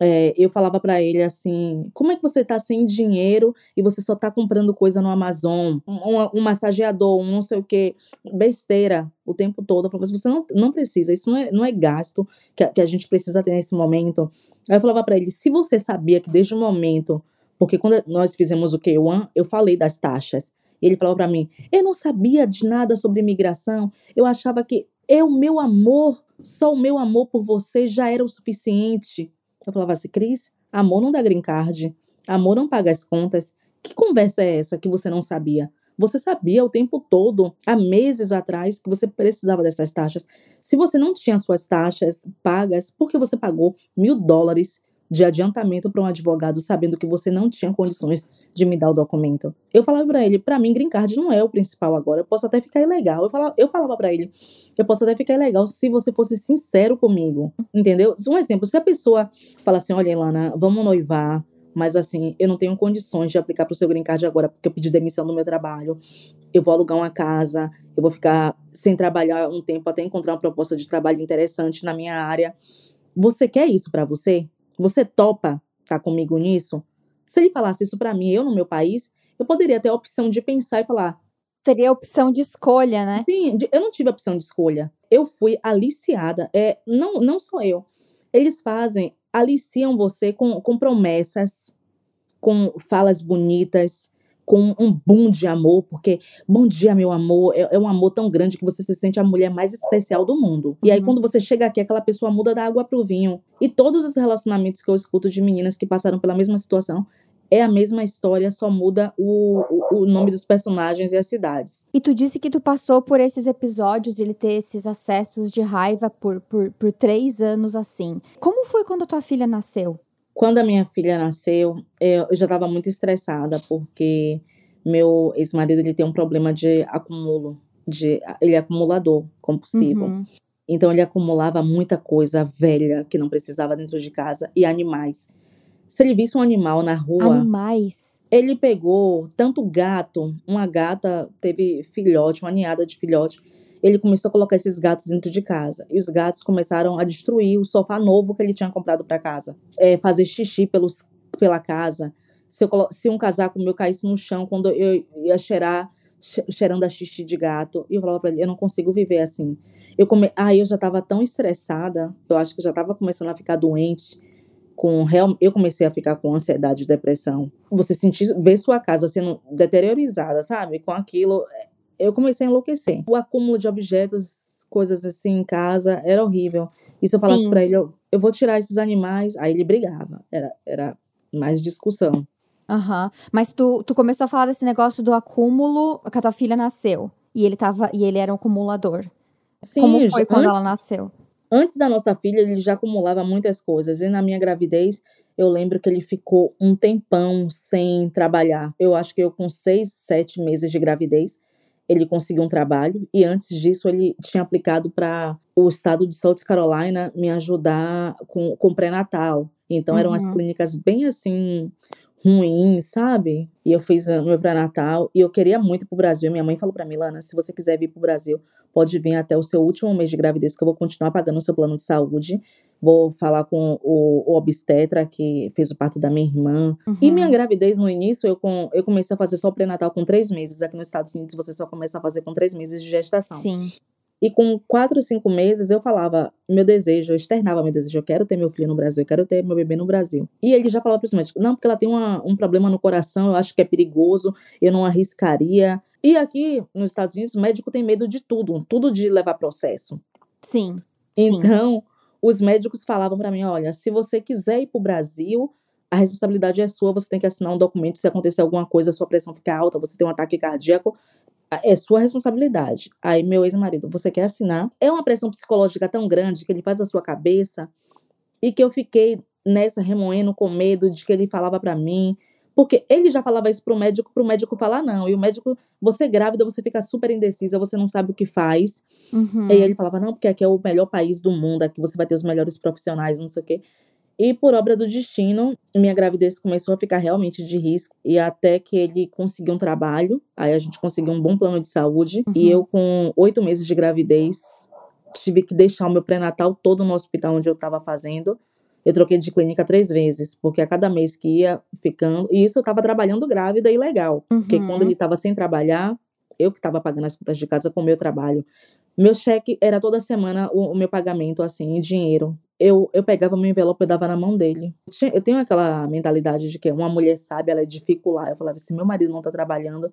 É, eu falava para ele assim: como é que você tá sem dinheiro e você só tá comprando coisa no Amazon? Um, um- massageador, um não sei o que, besteira o tempo todo. Eu falava assim: você não, não precisa, isso não é, não é gasto que a, que a gente precisa ter nesse momento. Aí eu falava para ele: se você sabia que desde o momento, porque quando nós fizemos o K1, eu falei das taxas. Ele falou para mim: eu não sabia de nada sobre imigração, eu achava que eu, meu amor, só o meu amor por você já era o suficiente. Eu falava assim, Cris, amor não dá green card, amor não paga as contas. Que conversa é essa que você não sabia? Você sabia o tempo todo, há meses atrás, que você precisava dessas taxas. Se você não tinha suas taxas pagas, por que você pagou mil dólares de adiantamento para um advogado sabendo que você não tinha condições de me dar o documento? Eu falava para ele, para mim, green card não é o principal agora. Eu posso até ficar ilegal. Eu falava, eu falava para ele, eu posso até ficar ilegal se você fosse sincero comigo, entendeu? Um exemplo, se a pessoa fala assim, olha, Ilana, vamos noivar, mas assim, eu não tenho condições de aplicar para o seu green card agora porque eu pedi demissão do meu trabalho. Eu vou alugar uma casa, eu vou ficar sem trabalhar um tempo até encontrar uma proposta de trabalho interessante na minha área. Você quer isso para você? Você topa estar comigo nisso? Se ele falasse isso para mim, eu no meu país, eu poderia ter a opção de pensar e falar. Teria a opção de escolha, né? Sim, eu não tive a opção de escolha. Eu fui aliciada. É, não, não sou eu. Eles fazem, aliciam você com, com promessas, com falas bonitas, com um boom de amor, porque bom dia, meu amor, é, é, um amor tão grande que você se sente a mulher mais especial do mundo. E aí, uhum. quando você chega aqui, aquela pessoa muda da água pro vinho. E todos os relacionamentos que eu escuto de meninas que passaram pela mesma situação, é a mesma história, só muda o, o, o, nome dos personagens e as cidades. E tu disse que tu passou por esses episódios de ele ter esses acessos de raiva por, por, por três anos assim. Como foi quando a tua filha nasceu? Quando a minha filha nasceu, eu já estava muito estressada, porque meu ex-marido ele tem um problema de acúmulo, de, ele é acumulador compulsivo. Uhum. Então ele acumulava muita coisa velha que não precisava dentro de casa e animais. Se ele visse um animal na rua. Animais. Ele pegou tanto gato, uma gata teve filhote, uma ninhada de filhote. Ele começou a colocar esses gatos dentro de casa. E os gatos começaram a destruir o sofá novo que ele tinha comprado para casa. É, fazer xixi pelos, pela casa. Se, eu, se um casaco meu caísse no chão quando eu ia cheirar, cheirando a xixi de gato. E eu falava pra ele, eu não consigo viver assim. Eu come... Aí eu já tava tão estressada, eu acho que eu já tava começando a ficar doente com real, eu comecei a ficar com ansiedade e depressão. Você sentir, ver sua casa sendo deteriorizada, sabe? Com aquilo, eu comecei a enlouquecer. O acúmulo de objetos, coisas assim em casa, era horrível. E se eu falasse para ele, eu, eu vou tirar esses animais, aí ele brigava. Era, era mais discussão. Aham. Uhum. Mas tu, tu começou a falar desse negócio do acúmulo que a tua filha nasceu. E ele tava. E ele era um acumulador. Sim, Como foi quando antes, ela nasceu? Antes da nossa filha, ele já acumulava muitas coisas. E na minha gravidez, eu lembro que ele ficou um tempão sem trabalhar. Eu acho que eu, com seis, sete meses de gravidez, ele conseguiu um trabalho. E antes disso, ele tinha aplicado para o estado de South Carolina me ajudar com, com pré-natal. Então, eram uhum. as clínicas bem assim, ruim, sabe? E eu fiz o meu pré-natal e eu queria muito pro Brasil. Minha mãe falou para mim, Lana, se você quiser vir pro Brasil, pode vir até o seu último mês de gravidez, que eu vou continuar pagando o seu plano de saúde. Vou falar com o, o obstetra que fez o parto da minha irmã. Uhum. E minha gravidez, no início, eu, com, eu comecei a fazer só o pré-natal com três meses. Aqui nos Estados Unidos, você só começa a fazer com três meses de gestação. Sim. E com quatro, cinco meses eu falava meu desejo, eu externava meu desejo, eu quero ter meu filho no Brasil, eu quero ter meu bebê no Brasil. E ele já falava para os médicos, não, porque ela tem uma, um problema no coração, eu acho que é perigoso, eu não arriscaria. E aqui nos Estados Unidos o médico tem medo de tudo, tudo de levar processo. Sim. Então, sim. Os médicos falavam para mim, olha, se você quiser ir para o Brasil, a responsabilidade é sua, você tem que assinar um documento se acontecer alguma coisa, sua pressão ficar alta, você tem um ataque cardíaco, é sua responsabilidade. Aí, meu ex-marido, você quer assinar? É uma pressão psicológica tão grande que ele faz a sua cabeça e que eu fiquei nessa remoendo com medo de que ele falava para mim. Porque ele já falava isso pro médico, pro médico falar não. E o médico, você grávida, você fica super indecisa, você não sabe o que faz. Uhum. E aí ele falava, não, porque aqui é o melhor país do mundo, aqui você vai ter os melhores profissionais, não sei o quê. E por obra do destino, minha gravidez começou a ficar realmente de risco. E até que ele conseguiu um trabalho, aí a gente conseguiu um bom plano de saúde. Uhum. E eu, com oito meses de gravidez, tive que deixar o meu pré-natal todo no hospital onde eu estava fazendo. Eu troquei de clínica três vezes, porque a cada mês que ia ficando. E isso eu estava trabalhando grávida e legal. Uhum. Porque quando ele estava sem trabalhar, eu que estava pagando as contas de casa com o meu trabalho. Meu cheque era toda semana o, o meu pagamento, assim, em dinheiro eu, eu pegava meu envelope e dava na mão dele. Eu tenho aquela mentalidade de que uma mulher sabe, ela é dificular. Eu falava, se meu marido não tá trabalhando,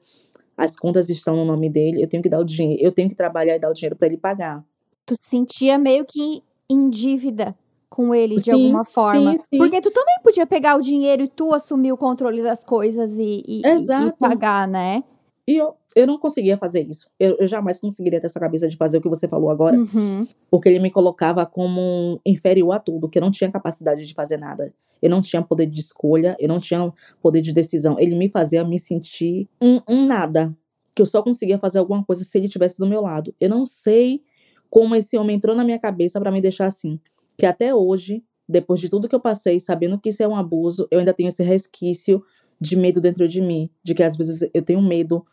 as contas estão no nome dele, eu tenho que dar o dinheiro, eu tenho que trabalhar e dar o dinheiro para ele pagar. Tu se sentia meio que em dívida com ele de sim, alguma forma. Sim, sim. Porque tu também podia pegar o dinheiro e tu assumir o controle das coisas e, e, e pagar, né? E eu, eu não conseguia fazer isso. Eu, eu, jamais conseguiria ter essa cabeça de fazer o que você falou agora. Uhum. Porque ele me colocava como inferior a tudo, que eu não tinha capacidade de fazer nada. Eu não tinha poder de escolha, eu não tinha poder de decisão. Ele me fazia me sentir um, um nada. Que eu só conseguia fazer alguma coisa se ele estivesse do meu lado. Eu não sei como esse homem entrou na minha cabeça para me deixar assim. Que até hoje, depois de tudo que eu passei, sabendo que isso é um abuso, eu ainda tenho esse resquício de medo dentro de mim. De que às vezes eu tenho medo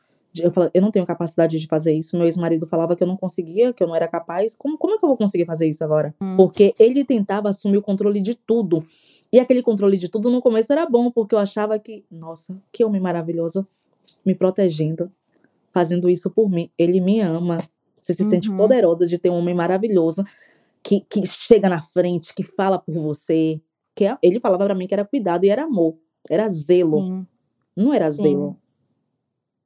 eu falava, eu não tenho capacidade de fazer isso. Meu ex-marido falava que eu não conseguia, que eu não era capaz. Como, como é que eu vou conseguir fazer isso agora? Hum. Porque ele tentava assumir o controle de tudo. E aquele controle de tudo no começo era bom, porque eu achava que, nossa, que homem maravilhoso, me protegendo, fazendo isso por mim. Ele me ama. Você se uhum. sente poderosa de ter um homem maravilhoso que, que chega na frente, que fala por você. Que é, ele falava para mim que era cuidado e era amor, era zelo. Sim. Não era Sim. zelo.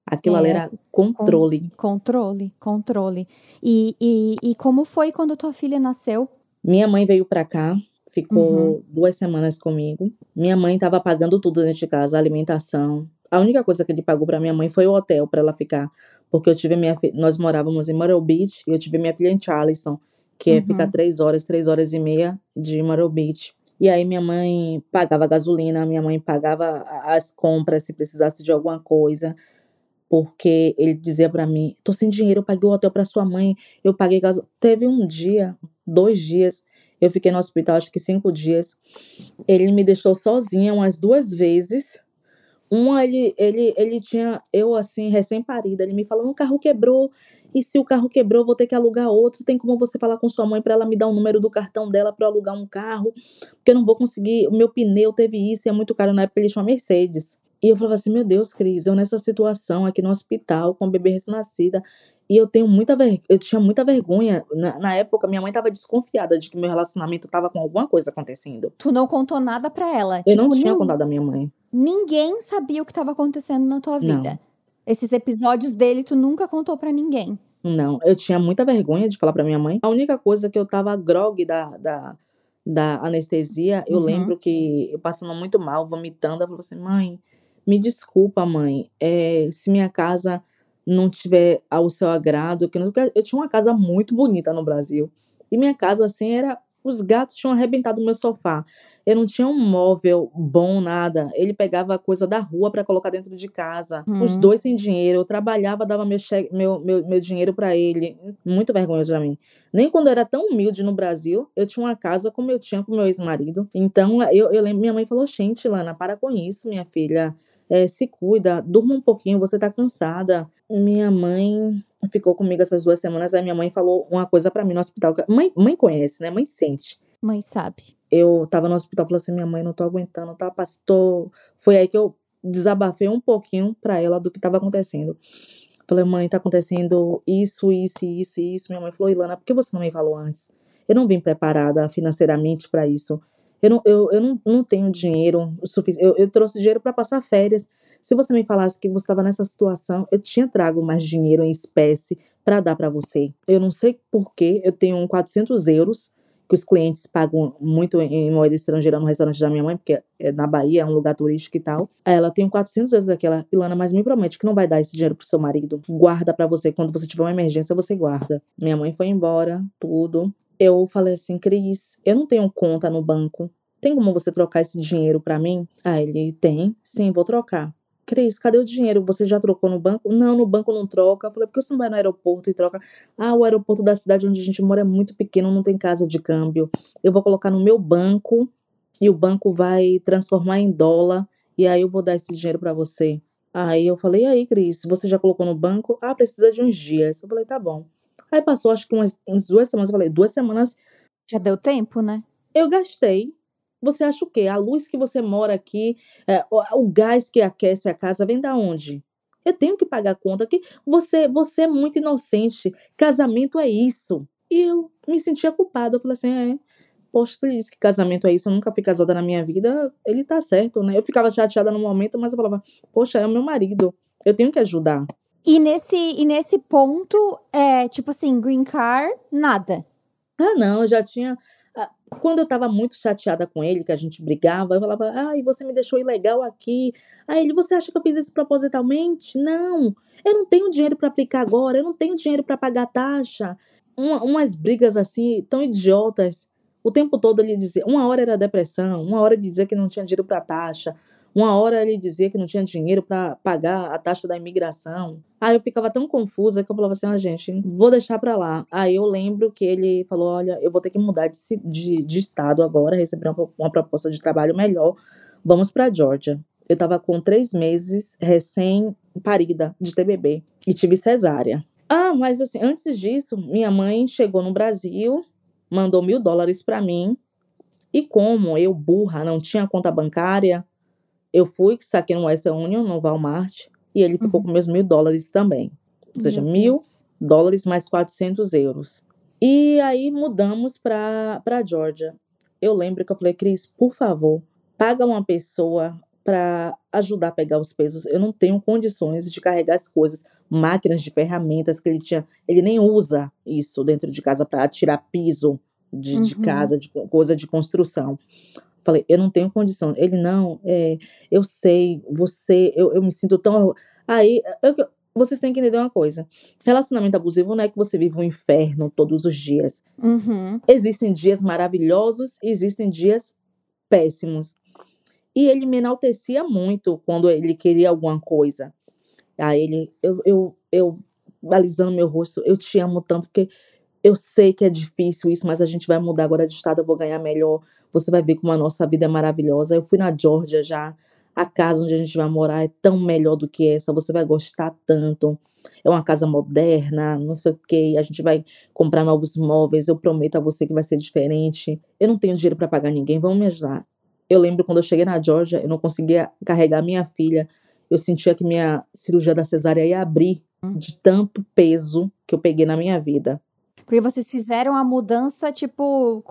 Aquilo é, ali era controle. controle, controle. E, e, e como foi quando tua filha nasceu? Minha mãe veio para cá, ficou uhum. duas semanas comigo. Minha mãe estava pagando tudo dentro de casa, alimentação. A única coisa que ele pagou para minha mãe foi o hotel para ela ficar, porque eu tive minha nós morávamos em Myrtle Beach e eu tive minha filha em Charleston, que é uhum. ficar três horas, três horas e meia de Myrtle Beach. E aí minha mãe pagava gasolina, minha mãe pagava as compras se precisasse de alguma coisa porque ele dizia para mim: tô sem dinheiro, eu paguei o hotel para sua mãe, eu paguei gasolina. Teve um dia, dois dias, eu fiquei no hospital, acho que cinco dias. Ele me deixou sozinha umas duas vezes. Uma, ele, ele, ele tinha, eu assim, recém-parida, ele me falou: o carro quebrou, e se o carro quebrou, vou ter que alugar outro. Tem como você falar com sua mãe para ela me dar o um número do cartão dela para alugar um carro? Porque eu não vou conseguir, o meu pneu teve isso, e é muito caro. Na época ele tinha uma Mercedes. E eu falava assim, meu Deus, Cris, eu nessa situação aqui no hospital com a bebê recém-nascida, e eu tenho muita ver... eu tinha muita vergonha. Na, na época, minha mãe estava desconfiada de que meu relacionamento estava com alguma coisa acontecendo. Tu não contou nada para ela? Eu tipo, não tinha contado a minha mãe. Ninguém sabia o que estava acontecendo na tua vida. Não. Esses episódios dele, tu nunca contou para ninguém. Não, eu tinha muita vergonha de falar para minha mãe. A única coisa que eu tava grog da, da, da anestesia, eu uhum. lembro que eu passando muito mal, vomitando, eu falei assim, mãe, me desculpa, mãe, é, se minha casa não tiver ao seu agrado, que eu tinha uma casa muito bonita no Brasil. E minha casa, assim, era os gatos tinham arrebentado o meu sofá. Eu não tinha um móvel bom, nada. Ele pegava coisa da rua para colocar dentro de casa. Hum. Os dois sem dinheiro. Eu trabalhava, dava meu, cheque, meu, meu, meu dinheiro para ele. Muito vergonhoso para mim. Nem quando eu era tão humilde no Brasil, eu tinha uma casa como eu tinha com meu ex-marido. Então, eu, eu lembro, minha mãe falou: gente, Lana, para com isso, minha filha é, se cuida, durma um pouquinho, você tá cansada. Minha mãe ficou comigo essas duas semanas, aí minha mãe falou uma coisa para mim no hospital. Mãe, mãe conhece, né? Mãe sente. Mãe sabe. Eu tava no hospital, falei assim, minha mãe, não tô aguentando, tá? Tô... Foi aí que eu desabafei um pouquinho para ela do que tava acontecendo. Falei, mãe, tá acontecendo isso, isso, isso, isso. Minha mãe falou, Ilana, por que você não me falou antes? Eu não vim preparada financeiramente para isso. Eu não, eu, eu não, não tenho dinheiro suficiente. Eu, eu trouxe dinheiro para passar férias. Se você me falasse que você estava nessa situação, eu tinha trago mais dinheiro em espécie para dar para você. Eu não sei porquê, eu tenho 400 euros que os clientes pagam muito em moeda estrangeira no restaurante da minha mãe, porque é na Bahia, é um lugar turístico e tal. Ela tem 400 euros daquela. Ilana, mas me promete que não vai dar esse dinheiro pro seu marido. Guarda para você. Quando você tiver uma emergência, você guarda. Minha mãe foi embora, tudo eu falei assim, Cris, eu não tenho conta no banco. Tem como você trocar esse dinheiro para mim? Ah, ele tem. Sim, vou trocar. Cris, cadê o dinheiro? Você já trocou no banco? Não, no banco não troca. Eu falei, por que você não vai no aeroporto e troca? Ah, o aeroporto da cidade onde a gente mora é muito pequeno, não tem casa de câmbio. Eu vou colocar no meu banco e o banco vai transformar em dólar e aí eu vou dar esse dinheiro para você. Aí eu falei, e aí, Cris, você já colocou no banco? Ah, precisa de uns dias. Eu falei, tá bom. Aí passou acho que umas, umas duas semanas, eu falei, duas semanas. Já deu tempo, né? Eu gastei. Você acha o quê? A luz que você mora aqui, é, o, o gás que aquece a casa vem da onde? Eu tenho que pagar a conta que você, você é muito inocente. Casamento é isso. E eu me sentia culpada. Eu falei assim, é, poxa, se ele disse que casamento é isso, eu nunca fui casada na minha vida, ele tá certo, né? Eu ficava chateada no momento, mas eu falava, poxa, é o meu marido, eu tenho que ajudar. E nesse, e nesse ponto, é tipo assim, green card, nada. Ah, não, eu já tinha. Ah, quando eu tava muito chateada com ele, que a gente brigava, eu falava, ai, você me deixou ilegal aqui. Aí ele, você acha que eu fiz isso propositalmente? Não, eu não tenho dinheiro para aplicar agora, eu não tenho dinheiro para pagar taxa. Uma, umas brigas assim, tão idiotas. O tempo todo ele dizia, uma hora era depressão, uma hora ele dizia que não tinha dinheiro para taxa, uma hora ele dizia que não tinha dinheiro para pagar a taxa da imigração. Aí eu ficava tão confusa que eu falava assim: ah, gente, vou deixar para lá. Aí eu lembro que ele falou: olha, eu vou ter que mudar de, de, de estado agora, receber uma, uma proposta de trabalho melhor. Vamos para Georgia. Eu tava com três meses recém-parida de TBB e tive cesárea. Ah, mas assim, antes disso, minha mãe chegou no Brasil, mandou mil dólares para mim E como eu, burra, não tinha conta bancária, eu fui, saquei no Western Union, no Walmart, e ele ficou Uhum. com meus mil dólares também. Ou seja, Meu mil Deus. dólares mais 400 euros. E aí mudamos para para Georgia. Eu lembro que eu falei, Cris, por favor, paga uma pessoa para ajudar a pegar os pesos. Eu não tenho condições de carregar as coisas, máquinas de ferramentas que ele tinha. Ele nem usa isso dentro de casa para tirar piso de, de Uhum. casa, de co- coisa de construção. Falei, eu não tenho condição. Ele, não, é, eu sei, você, eu, eu me sinto tão. Aí, eu, vocês têm que entender uma coisa: relacionamento abusivo não é que você vive um inferno todos os dias. Uhum. Existem dias maravilhosos e existem dias péssimos. E ele me enaltecia muito quando ele queria alguma coisa. Aí ele, eu, eu, eu alisando meu rosto, eu te amo tanto, porque eu sei que é difícil isso, mas a gente vai mudar agora de estado, eu vou ganhar melhor. Você vai ver como a nossa vida é maravilhosa. Eu fui na Georgia já. A casa onde a gente vai morar é tão melhor do que essa, você vai gostar tanto. É uma casa moderna, não sei o quê. A gente vai comprar novos móveis. Eu prometo a você que vai ser diferente. Eu não tenho dinheiro para pagar ninguém, vamos me ajudar. Eu lembro quando eu cheguei na Georgia, eu não conseguia carregar minha filha. Eu sentia que minha cirurgia da cesárea ia abrir de tanto peso que eu peguei na minha vida. Porque vocês fizeram a mudança, tipo,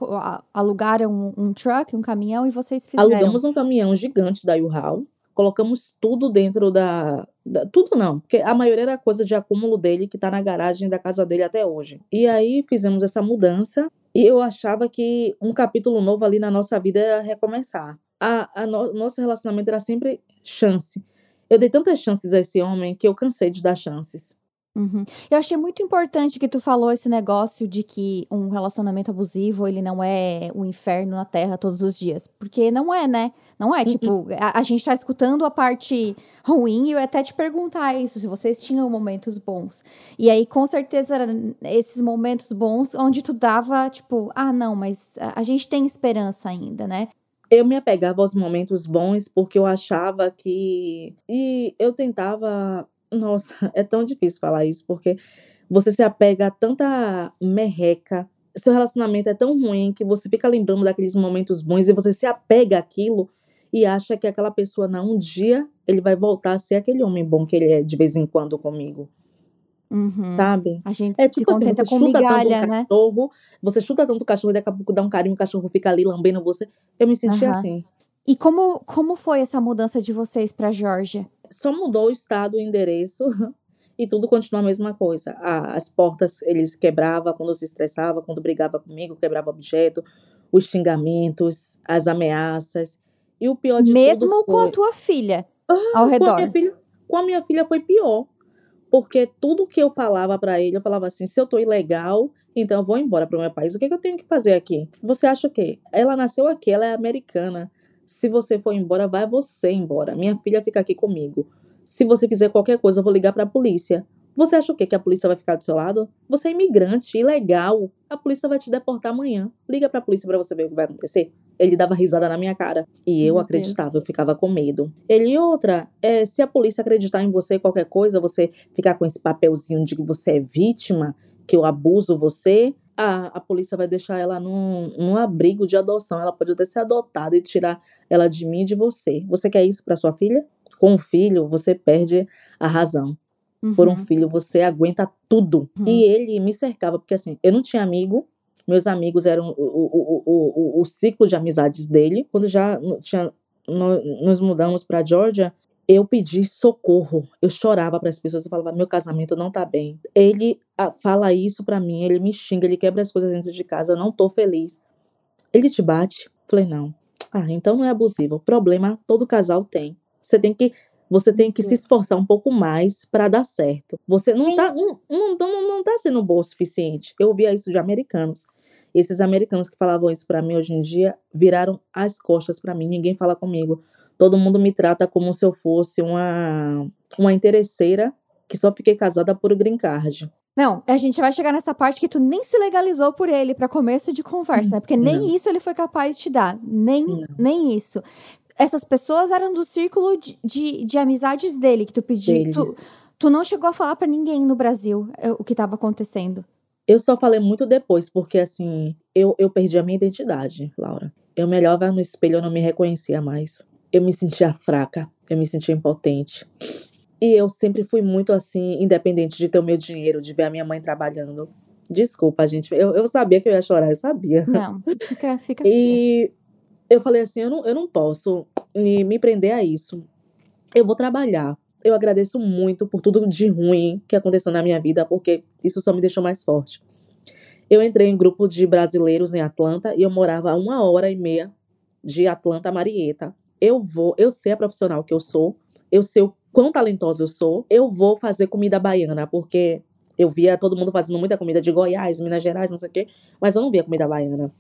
alugaram um, um truck, um caminhão, e vocês fizeram. Alugamos um caminhão gigante da U-Haul, colocamos tudo dentro da, da- Tudo não, porque a maioria era coisa de acúmulo dele que tá na garagem da casa dele até hoje. E aí fizemos essa mudança e eu achava que um capítulo novo ali na nossa vida ia recomeçar. A, a no- nosso relacionamento era sempre chance. Eu dei tantas chances a esse homem que eu cansei de dar chances. Uhum. Eu achei muito importante que tu falou esse negócio de que um relacionamento abusivo, ele não é o inferno na terra todos os dias. Porque não é, né? Não é, tipo, a, a gente tá escutando a parte ruim e eu ia até te perguntar isso, se vocês tinham momentos bons. E aí, com certeza, eram esses momentos bons onde tu dava, tipo, ah, não, mas a, a gente tem esperança ainda, né? eu me apegava aos momentos bons porque eu achava que. E eu tentava. Nossa, é tão difícil falar isso, porque você se apega a tanta merreca. Seu relacionamento é tão ruim que você fica lembrando daqueles momentos bons e você se apega àquilo e acha que aquela pessoa, não, um dia ele vai voltar a ser aquele homem bom que ele é de vez em quando comigo, Uhum. sabe? A gente É se tipo assim, contenta você com chuta migalha, tanto o né? cachorro, você chuta tanto o cachorro e daqui a pouco dá um carinho, o cachorro fica ali lambendo você. Eu me sentia Aham. assim. E como, como foi essa mudança de vocês pra Georgia? Só mudou o estado, o endereço e tudo continua a mesma coisa. A- as portas eles quebrava quando se estressava, quando brigava comigo, quebrava objeto, os xingamentos, as ameaças. E o pior de Mesmo tudo com a foi, tua filha Ah, ao com a redor. filha, com a minha filha foi pior, porque tudo que eu falava pra ele, eu falava assim, se eu tô ilegal, então eu vou embora pro meu país. O que, que eu tenho que fazer aqui? Você acha o quê? Ela nasceu aqui, ela é americana. Se você for embora, vai você embora. Minha filha fica aqui comigo. Se você fizer qualquer coisa, eu vou ligar pra polícia. Você acha o quê? Que a polícia vai ficar do seu lado? Você é imigrante, ilegal. A polícia vai te deportar amanhã. Liga pra polícia pra você ver o que vai acontecer. Ele dava risada na minha cara. E eu Meu acreditava, Deus. eu ficava com medo. Ele, outra, é, se a polícia acreditar em você, qualquer coisa, você ficar com esse papelzinho de que você é vítima, que eu abuso você, a, a polícia vai deixar ela num, num abrigo de adoção. Ela pode até ser adotada e tirar ela de mim e de você. Você quer isso pra sua filha? Com um filho, você perde a razão. Por um Uhum, filho, você aguenta tudo. uhum. E ele me cercava, porque assim, eu não tinha amigo. Meus amigos eram o, o, o, o, o ciclo de amizades dele. Quando já tinha, no- nos mudamos pra Georgia, eu pedi socorro. Eu chorava para as pessoas. Eu falava: meu casamento não tá bem. Ele ah, fala isso pra mim, ele me xinga, ele quebra as coisas dentro de casa. Eu não tô feliz. Ele te bate? Falei: não. Ah, então não é abusivo. O problema todo casal tem. Você tem que você tem que se esforçar um pouco mais para dar certo. Você não tá não, não, não, tá sendo bom o suficiente. Eu ouvia isso de americanos. Esses americanos que falavam isso pra mim hoje em dia viraram as costas pra mim. Ninguém fala comigo. Todo mundo me trata como se eu fosse uma uma interesseira que só fiquei casada por green card. Não, a gente vai chegar nessa parte que tu nem se legalizou por ele pra começo de conversa, né? Porque nem Não, isso ele foi capaz de te dar. Nem, não. nem isso. Essas pessoas eram do círculo de, de, de amizades dele que tu pediu. Tu, tu não chegou a falar pra ninguém no Brasil é, o que tava acontecendo. Eu só falei muito depois, porque assim, eu, eu perdi a minha identidade, Laura. Eu me olhava no espelho, eu não me reconhecia mais. Eu me sentia fraca, eu me sentia impotente. E eu sempre fui muito assim, independente de ter o meu dinheiro, de ver a minha mãe trabalhando. Desculpa, gente. Eu, eu sabia que eu ia chorar, eu sabia. Não, fica, fica. E eu falei assim: eu não, eu não posso me, me prender a isso. Eu vou trabalhar. Eu agradeço muito por tudo de ruim que aconteceu na minha vida, porque isso só me deixou mais forte. Eu entrei em grupo de brasileiros em Atlanta e eu morava a uma hora e meia de Atlanta Marieta. Eu vou, eu sei a profissional que eu sou, eu sei o quão talentosa eu sou, eu vou fazer comida baiana, porque eu via todo mundo fazendo muita comida de Goiás, Minas Gerais, não sei o quê, mas eu não via comida baiana.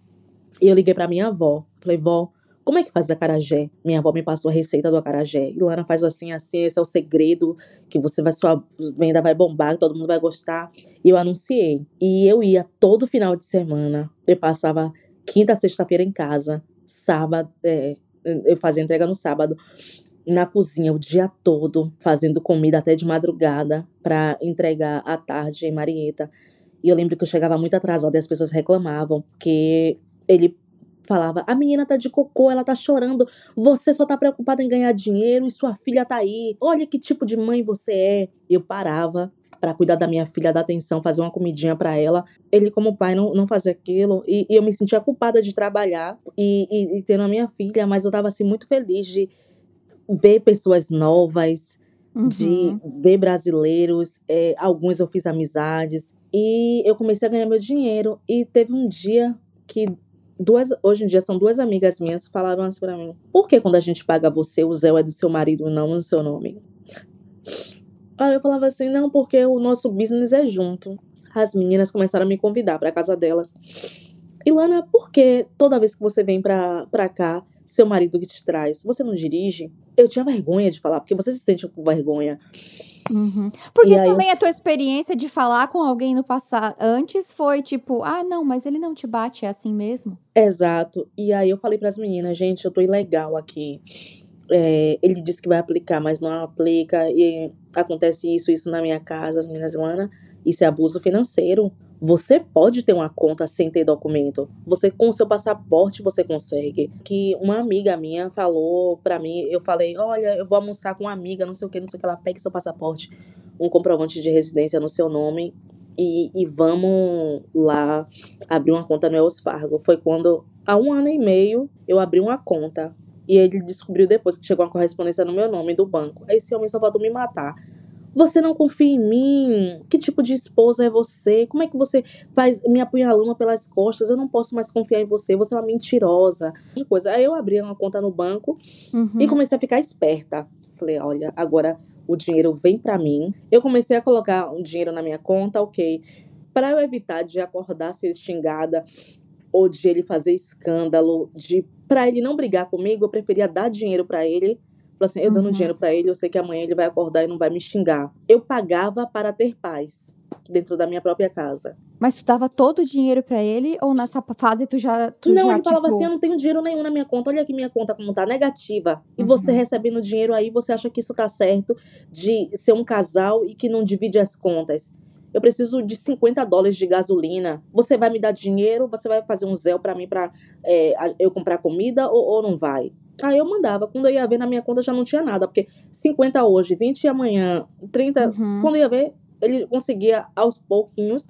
E eu liguei pra minha avó, falei, vó, como é que faz acarajé? Minha avó me passou a receita do acarajé. E Luana faz assim, assim, esse é o segredo, que você vai, sua venda vai bombar, todo mundo vai gostar. E eu anunciei. E eu ia todo final de semana. Eu passava quinta, sexta-feira em casa. Sábado, é, eu fazia entrega no sábado. Na cozinha o dia todo, fazendo comida até de madrugada para entregar à tarde em Marieta. E eu lembro que eu chegava muito atrasada e as pessoas reclamavam, porque ele falava: a menina tá de cocô, ela tá chorando, você só tá preocupada em ganhar dinheiro e sua filha tá aí. Olha que tipo de mãe você é. Eu parava para cuidar da minha filha, dar atenção, fazer uma comidinha para ela. Ele, como pai, não, não fazia aquilo. E, e eu me sentia culpada de trabalhar e, e, e tendo a minha filha, mas eu tava assim muito feliz de ver pessoas novas, uhum. de ver brasileiros. É, alguns eu fiz amizades. E eu comecei a ganhar meu dinheiro. E teve um dia que duas, hoje em dia são duas amigas minhas que falaram assim pra mim: Por que quando a gente paga você, o Zé é do seu marido e não no seu nome? Aí eu falava assim: Não, porque o nosso business é junto. As meninas começaram a me convidar pra casa delas. Ilana, por que toda vez que você vem pra, pra cá, seu marido que te traz, você não dirige? Eu tinha vergonha de falar, porque você se sente com vergonha. Uhum. Porque também a tua experiência de falar com alguém no passado antes foi tipo, ah, não, mas ele não te bate, é assim mesmo? Exato. E aí eu falei para as meninas, gente, eu tô ilegal aqui. É, ele disse que vai aplicar, mas não aplica, e acontece isso, isso na minha casa, as meninas, Lana, isso é abuso financeiro. Você pode ter uma conta sem ter documento. Você com o seu passaporte você consegue. Que uma amiga minha falou para mim, eu falei: "Olha, eu vou almoçar com uma amiga, não sei o que, não sei o que ela pegue seu passaporte, um comprovante de residência no seu nome e, e vamos lá abrir uma conta no Wells Fargo". Foi quando há um ano e meio eu abri uma conta e ele descobriu depois que chegou uma correspondência no meu nome do banco. Aí esse homem só faltou me matar. Você não confia em mim? Que tipo de esposa é você? Como é que você faz me apunhalando pelas costas? Eu não posso mais confiar em você. Você é uma mentirosa. De coisa. Aí eu abri uma conta no banco uhum. e comecei a ficar esperta. Falei, olha, agora o dinheiro vem para mim. Eu comecei a colocar um dinheiro na minha conta, ok. Para eu evitar de acordar ser xingada ou de ele fazer escândalo, de para ele não brigar comigo, eu preferia dar dinheiro para ele Falou assim, eu dando uhum. dinheiro para ele, eu sei que amanhã ele vai acordar e não vai me xingar. Eu pagava para ter paz dentro da minha própria casa. Mas tu dava todo o dinheiro para ele ou nessa fase tu já tu Não, já, ele falava tipo... assim, eu não tenho dinheiro nenhum na minha conta. Olha aqui minha conta como tá negativa. E uhum. você recebendo dinheiro aí, você acha que isso tá certo de ser um casal e que não divide as contas. Eu preciso de 50 dólares de gasolina. Você vai me dar dinheiro? Você vai fazer um zéu para mim para é, eu comprar comida ou, ou não vai? Aí eu mandava. Quando eu ia ver na minha conta já não tinha nada, porque 50 hoje, 20 amanhã, 30. Uhum. Quando eu ia ver, ele conseguia aos pouquinhos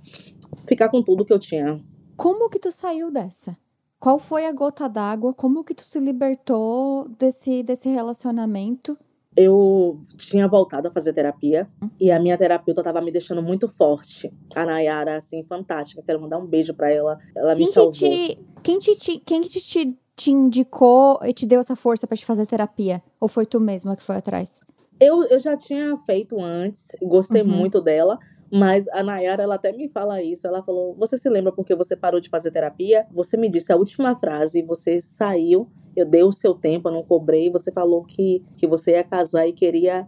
ficar com tudo que eu tinha. Como que tu saiu dessa? Qual foi a gota d'água? Como que tu se libertou desse, desse relacionamento? Eu tinha voltado a fazer terapia e a minha terapeuta estava me deixando muito forte. A Nayara, assim, fantástica. Quero mandar um beijo para ela. Ela me quem salvou. Que te, quem, te, quem que te te indicou e te deu essa força para te fazer terapia? Ou foi tu mesma que foi atrás? Eu, eu já tinha feito antes, gostei uhum. muito dela, mas a Nayara, ela até me fala isso. Ela falou: Você se lembra porque você parou de fazer terapia? Você me disse a última frase, você saiu, eu dei o seu tempo, eu não cobrei. Você falou que, que você ia casar e queria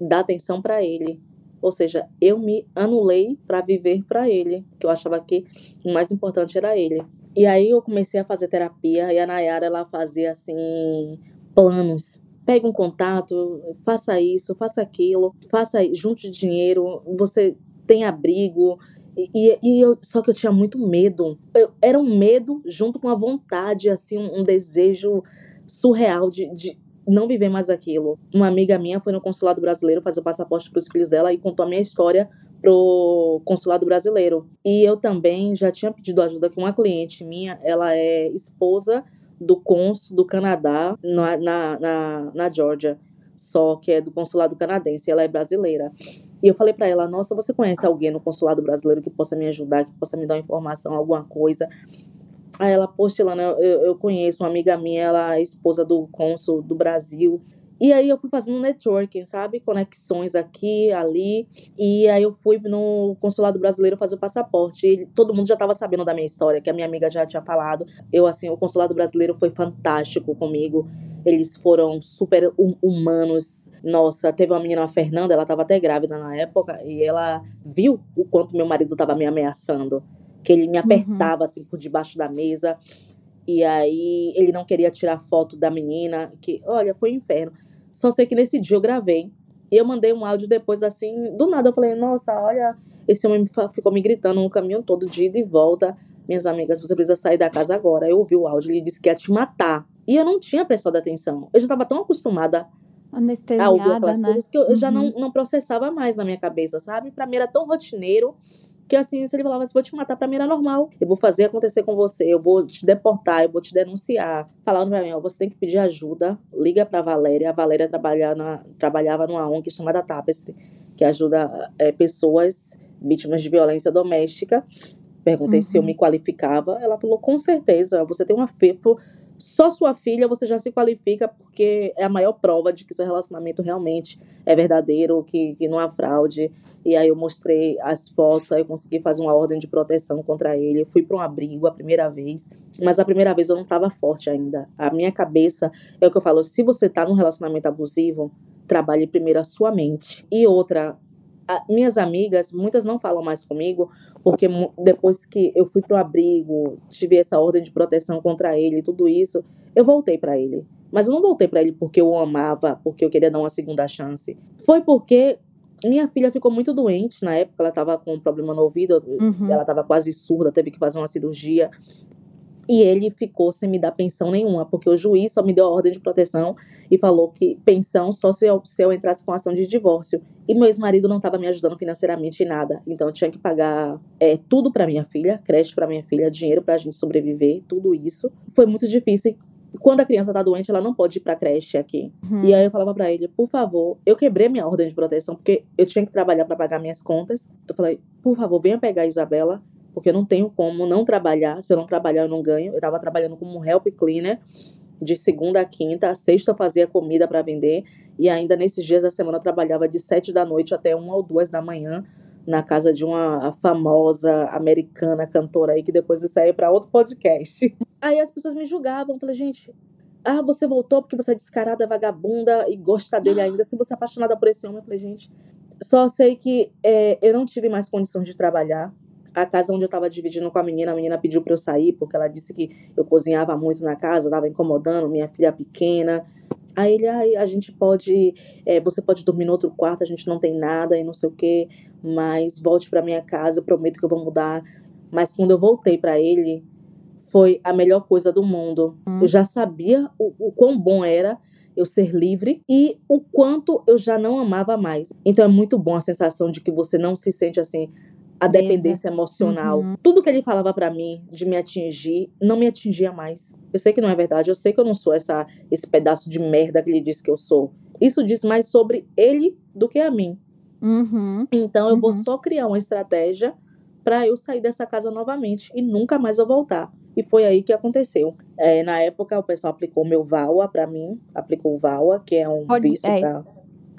dar atenção para ele. Ou seja, eu me anulei para viver para ele, que eu achava que o mais importante era ele. E aí eu comecei a fazer terapia e a Nayara ela fazia assim planos. Pega um contato, faça isso, faça aquilo, faça junte dinheiro, você tem abrigo, E, e eu, só que eu tinha muito medo. Eu, era um medo junto com a vontade, assim, um, um desejo surreal de, de não viver mais aquilo. Uma amiga minha foi no consulado brasileiro fazer o passaporte para os filhos dela e contou a minha história pro consulado brasileiro. E eu também já tinha pedido ajuda com uma cliente minha, ela é esposa do cônsul do Canadá na, na, na, na Georgia, só que é do consulado canadense, ela é brasileira. E eu falei para ela: Nossa, você conhece alguém no consulado brasileiro que possa me ajudar, que possa me dar informação, alguma coisa? Aí ela, poxa, Lana, eu, eu conheço uma amiga minha, ela é esposa do cônsul do Brasil. E aí eu fui fazendo networking, sabe? Conexões aqui, ali. E aí eu fui no consulado brasileiro fazer o passaporte. E todo mundo já estava sabendo da minha história, que a minha amiga já tinha falado. Eu, assim, o consulado brasileiro foi fantástico comigo. Eles foram super hum, humanos. Nossa, teve uma menina, a Fernanda, ela estava até grávida na época, e ela viu o quanto meu marido estava me ameaçando. Que ele me uhum. apertava, uhum. assim, por debaixo da mesa. E aí ele não queria tirar foto da menina. Que, olha, foi um inferno. Só sei que nesse dia eu gravei. E eu mandei um áudio depois, assim, do nada. Eu falei, nossa, olha, esse homem ficou me gritando no caminho todo, de ida e volta. Minhas amigas, você precisa sair da casa agora. Eu ouvi o áudio, ele disse que ia te matar. E eu não tinha prestado atenção. Eu já estava tão acostumada a ouvir aquelas né? coisas que eu, uhum. já não, uhum. não processava mais na minha cabeça, sabe? Pra mim era tão rotineiro que assim, se ele falava assim, vou te matar, pra mim era normal. Eu vou fazer acontecer com você, eu vou te deportar, eu vou te denunciar. Falando pra mim, ó, você tem que pedir ajuda, liga pra Valéria. A Valéria trabalha na, trabalhava numa ONG chamada Tapestry, que ajuda é, pessoas vítimas de violência doméstica. Perguntei uhum. se eu uhum. me qualificava. Ela falou, com certeza, você tem uma FEFO só sua filha você já se qualifica porque é a maior prova de que seu relacionamento realmente é verdadeiro, que, que não há fraude. E aí eu mostrei as fotos, aí eu consegui fazer uma ordem de proteção contra ele. Eu fui para um abrigo a primeira vez, mas a primeira vez eu não estava forte ainda. A minha cabeça é o que eu falo, se você está num relacionamento abusivo, trabalhe primeiro a sua mente. E outra, minhas amigas, muitas não falam mais comigo, porque depois que eu fui pro abrigo, tive essa ordem de proteção contra ele, tudo isso, eu voltei para ele. Mas eu não voltei para ele porque eu o amava, porque eu queria dar uma segunda chance. Foi porque minha filha ficou muito doente na época, ela estava com um problema no ouvido, uhum. ela estava quase surda, teve que fazer uma cirurgia. E ele ficou sem me dar pensão nenhuma, porque o juiz só me deu a ordem de proteção e falou que pensão só se eu, se eu entrasse com ação de divórcio. E meu ex-marido não estava me ajudando financeiramente em nada. Então eu tinha que pagar é, tudo para minha filha, crédito para minha filha, dinheiro para a gente sobreviver, tudo isso. Foi muito difícil. Quando a criança tá doente, ela não pode ir pra creche aqui. Uhum. E aí eu falava para ele, por favor, eu quebrei minha ordem de proteção, porque eu tinha que trabalhar para pagar minhas contas. Eu falei, por favor, venha pegar a Isabela porque eu não tenho como não trabalhar. Se eu não trabalhar, eu não ganho. Eu estava trabalhando como help cleaner de segunda a quinta, a sexta eu fazia comida para vender e ainda nesses dias da semana eu trabalhava de sete da noite até uma ou duas da manhã na casa de uma famosa americana cantora aí que depois isso aí para outro podcast. Aí as pessoas me julgavam, falei, gente, ah, você voltou porque você é descarada, vagabunda e gosta dele ainda. Se você é apaixonada por esse homem, eu falei, gente, só sei que é, eu não tive mais condições de trabalhar a casa onde eu estava dividindo com a menina, a menina pediu para eu sair porque ela disse que eu cozinhava muito na casa, estava incomodando minha filha pequena. Aí ele, aí a gente pode, é, você pode dormir no outro quarto, a gente não tem nada e não sei o que, mas volte para minha casa, eu prometo que eu vou mudar. Mas quando eu voltei para ele, foi a melhor coisa do mundo. Hum. Eu já sabia o, o quão bom era eu ser livre e o quanto eu já não amava mais. Então é muito bom a sensação de que você não se sente assim, a dependência emocional. Uhum. Tudo que ele falava para mim de me atingir, não me atingia mais. Eu sei que não é verdade, eu sei que eu não sou essa esse pedaço de merda que ele disse que eu sou. Isso diz mais sobre ele do que a mim. Uhum. Então eu uhum. vou só criar uma estratégia para eu sair dessa casa novamente e nunca mais eu voltar. E foi aí que aconteceu. É, na época, o pessoal aplicou meu VAWA para mim, aplicou o VAWA, que é um Pode, visto é, pra...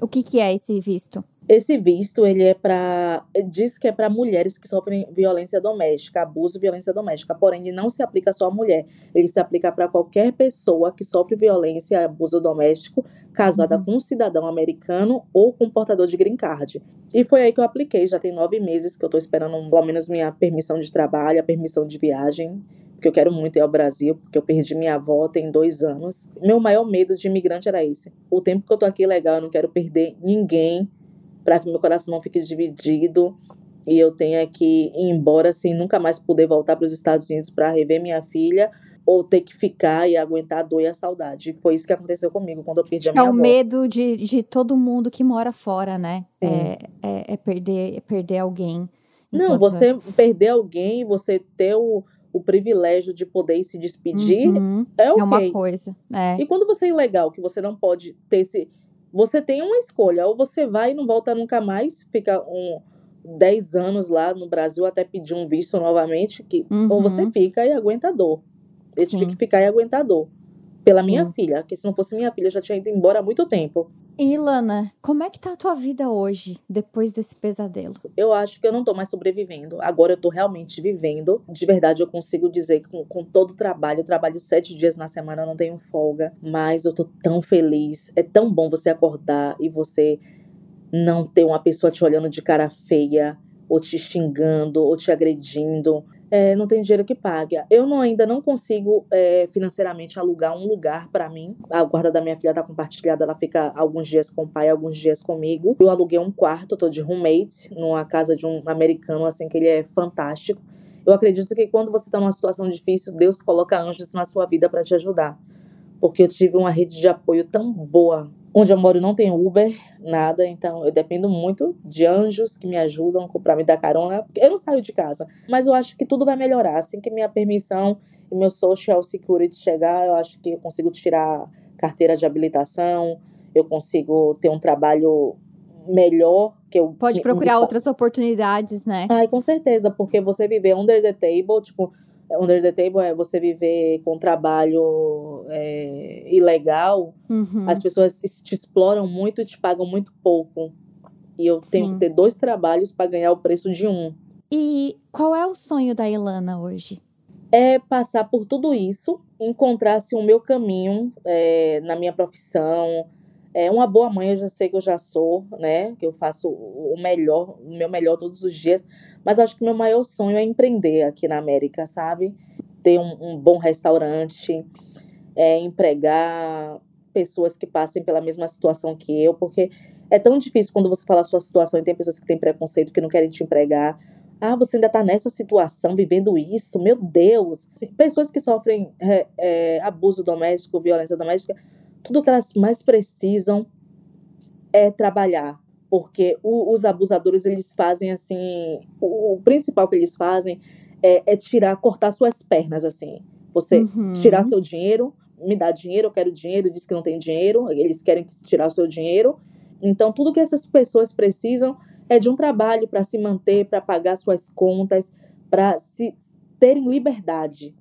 O que, que é esse visto? Esse visto, ele é para diz que é para mulheres que sofrem violência doméstica, abuso e violência doméstica, porém ele não se aplica só à mulher, ele se aplica para qualquer pessoa que sofre violência e abuso doméstico, casada uhum. com um cidadão americano ou com portador de green card. E foi aí que eu apliquei, já tem nove meses que eu estou esperando pelo menos minha permissão de trabalho, a permissão de viagem, porque eu quero muito ir ao Brasil, porque eu perdi minha avó tem dois anos. Meu maior medo de imigrante era esse. O tempo que eu tô aqui é legal, eu não quero perder ninguém para que meu coração não fique dividido. e eu tenha que ir embora sem nunca mais poder voltar para os Estados Unidos para rever minha filha ou ter que ficar e aguentar a dor e a saudade. E foi isso que aconteceu comigo quando eu perdi a minha É o avó. medo de, de todo mundo que mora fora, né? É, é, é perder, é perder alguém. Não, você perder alguém, você ter o, o privilégio de poder se despedir, Uhum, é ok. É uma coisa. É. E quando você é ilegal, que você não pode ter esse. Você tem uma escolha, ou você vai e não volta nunca mais, fica um 10 anos lá no Brasil até pedir um visto novamente, que, ou Uhum. você fica e aguenta a dor. Eu tive que ficar e aguentar a dor. Pela minha filha, porque se não fosse minha filha, eu já tinha ido embora há muito tempo. E, Lana, como é que tá a tua vida hoje, depois desse pesadelo? Eu acho que eu não tô mais sobrevivendo. Agora eu tô realmente vivendo. De verdade, eu consigo dizer que com, com todo o trabalho, eu trabalho sete dias na semana, eu não tenho folga. Mas eu tô tão feliz. É tão bom você acordar e você não ter uma pessoa te olhando de cara feia, ou te xingando, ou te agredindo. É, não tem dinheiro que pague. Eu não, ainda não consigo é, financeiramente alugar um lugar pra mim. A guarda da minha filha tá compartilhada, ela fica alguns dias com o pai, alguns dias comigo. Eu aluguei um quarto, tô de roommate, numa casa de um americano, assim, que ele é fantástico. Eu acredito que quando você tá numa situação difícil, Deus coloca anjos na sua vida pra te ajudar. Porque eu tive uma rede de apoio tão boa. Onde eu moro não tem Uber, nada, então eu dependo muito de anjos que me ajudam pra me dar carona. Eu não saio de casa, mas eu acho que tudo vai melhorar. Assim que minha permissão e meu Social Security chegar, eu acho que eu consigo tirar carteira de habilitação, eu consigo ter um trabalho melhor que eu Pode procurar me- outras oportunidades, né? Ai, com certeza, porque você viver under the table, tipo, under the table é você viver com trabalho é, ilegal, Uhum. as pessoas te exploram muito e te pagam muito pouco. E eu tenho Sim. que ter dois trabalhos para ganhar o preço de um. E qual é o sonho da Ilana hoje? É passar por tudo isso, encontrar assim, o meu caminho é, na minha profissão. É uma boa mãe, eu já sei que eu já sou, né? Que eu faço o melhor, o meu melhor todos os dias. Mas acho que meu maior sonho é empreender aqui na América, sabe? Ter um, um bom restaurante, é, empregar pessoas que passem pela mesma situação que eu, porque é tão difícil quando você fala a sua situação e tem pessoas que têm preconceito que não querem te empregar. Ah, você ainda tá nessa situação, vivendo isso, meu Deus. Pessoas que sofrem é, é, abuso doméstico, violência doméstica, tudo que elas mais precisam é trabalhar. Porque o- os abusadores, eles fazem assim. O, o principal que eles fazem é, é tirar, cortar suas pernas, assim. Você Uhum. tirar seu dinheiro, me dá dinheiro, eu quero dinheiro, diz que não tem dinheiro, eles querem que- tirar o seu dinheiro. Então, tudo que essas pessoas precisam é de um trabalho para se manter, para pagar suas contas, para se terem liberdade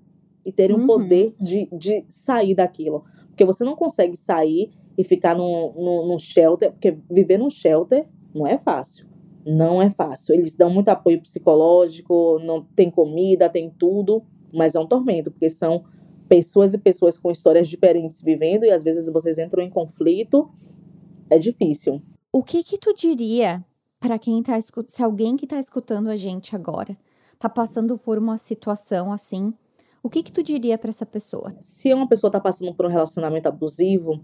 e terem Uhum. o poder de, de sair daquilo. Porque você não consegue sair e ficar num, num, num shelter, porque viver num shelter não é fácil. Não é fácil. Eles dão muito apoio psicológico, não tem comida, tem tudo, mas é um tormento, porque são pessoas e pessoas com histórias diferentes vivendo e às vezes vocês entram em conflito. É difícil. O que que tu diria para quem tá escutando, se alguém que tá escutando a gente agora tá passando por uma situação assim, o que que tu diria para essa pessoa? Se uma pessoa está passando por um relacionamento abusivo,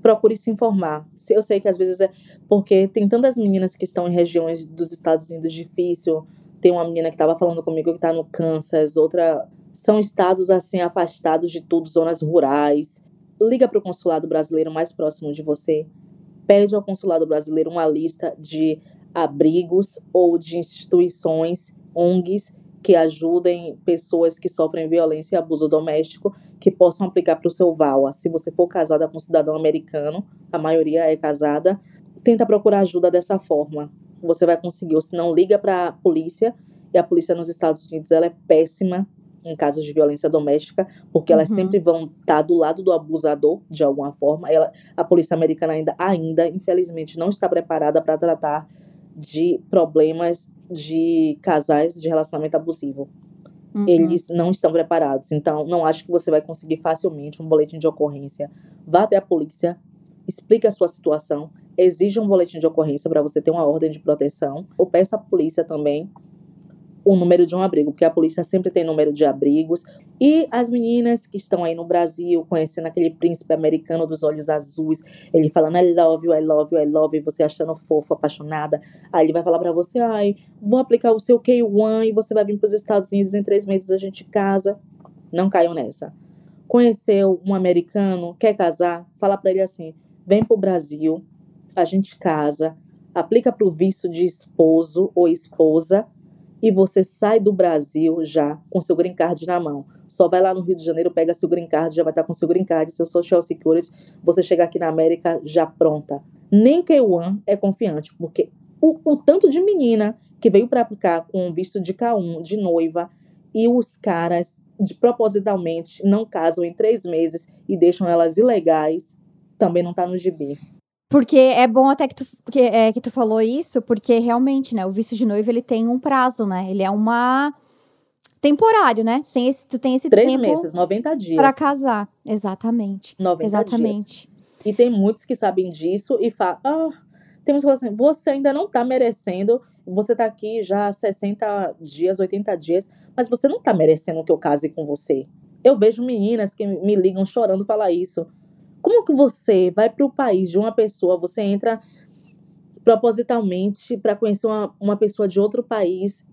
procure se informar. Eu sei que às vezes é porque tem tantas meninas que estão em regiões dos Estados Unidos difícil. Tem uma menina que estava falando comigo que está no Kansas, outra são estados assim afastados de tudo, zonas rurais. Liga para o consulado brasileiro mais próximo de você. Pede ao consulado brasileiro uma lista de abrigos ou de instituições, ONGs que ajudem pessoas que sofrem violência e abuso doméstico que possam aplicar para o seu VAWA. Se você for casada com um cidadão americano, a maioria é casada, tenta procurar ajuda dessa forma. Você vai conseguir, ou se não, liga para a polícia, e a polícia nos Estados Unidos ela é péssima em casos de violência doméstica, porque elas Uhum. sempre vão estar do lado do abusador, de alguma forma. Ela, a polícia americana ainda, ainda, infelizmente, não está preparada para tratar de problemas de casais de relacionamento abusivo Uhum. eles não estão preparados. Então, não acho que você vai conseguir facilmente um boletim de ocorrência. Vá até a polícia, explique a sua situação, exija um boletim de ocorrência para você ter uma ordem de proteção, ou peça à polícia também o número de um abrigo, porque a polícia sempre tem número de abrigos. E as meninas que estão aí no Brasil, conhecendo aquele príncipe americano dos olhos azuis, ele falando I love you, I love you, I love you, você achando fofo, apaixonada. Aí ele vai falar para você, ai, vou aplicar o seu K1 e você vai vir para os Estados Unidos em três meses a gente casa. Não caiam nessa. Conheceu um americano, quer casar, fala para ele assim, vem pro Brasil, a gente casa, aplica para o visto de esposo ou esposa, e você sai do Brasil já com seu green card na mão. Só vai lá no Rio de Janeiro, pega seu green card, já vai estar com seu green card, seu social security, você chega aqui na América já pronta. Nem K1 é confiante, porque o, o tanto de menina que veio para aplicar com visto de K1, de noiva, e os caras de propositalmente não casam em três meses e deixam elas ilegais, também não está no gibi. Porque é bom até que tu, que, é, que tu falou isso, porque realmente, né, o visto de noivo ele tem um prazo, né? Ele é uma temporário, né? Tu tem esse, tu tem esse Três tempo meses, 90 dias. para casar. Exatamente. 90 Exatamente. dias. E tem muitos que sabem disso e falam, ah, temos que falar assim, você ainda não tá merecendo, você tá aqui já há 60 dias, 80 dias, mas você não tá merecendo que eu case com você. Eu vejo meninas que me ligam chorando falar isso. Como que você vai para o país de uma pessoa, você entra propositalmente para conhecer uma, uma pessoa de outro país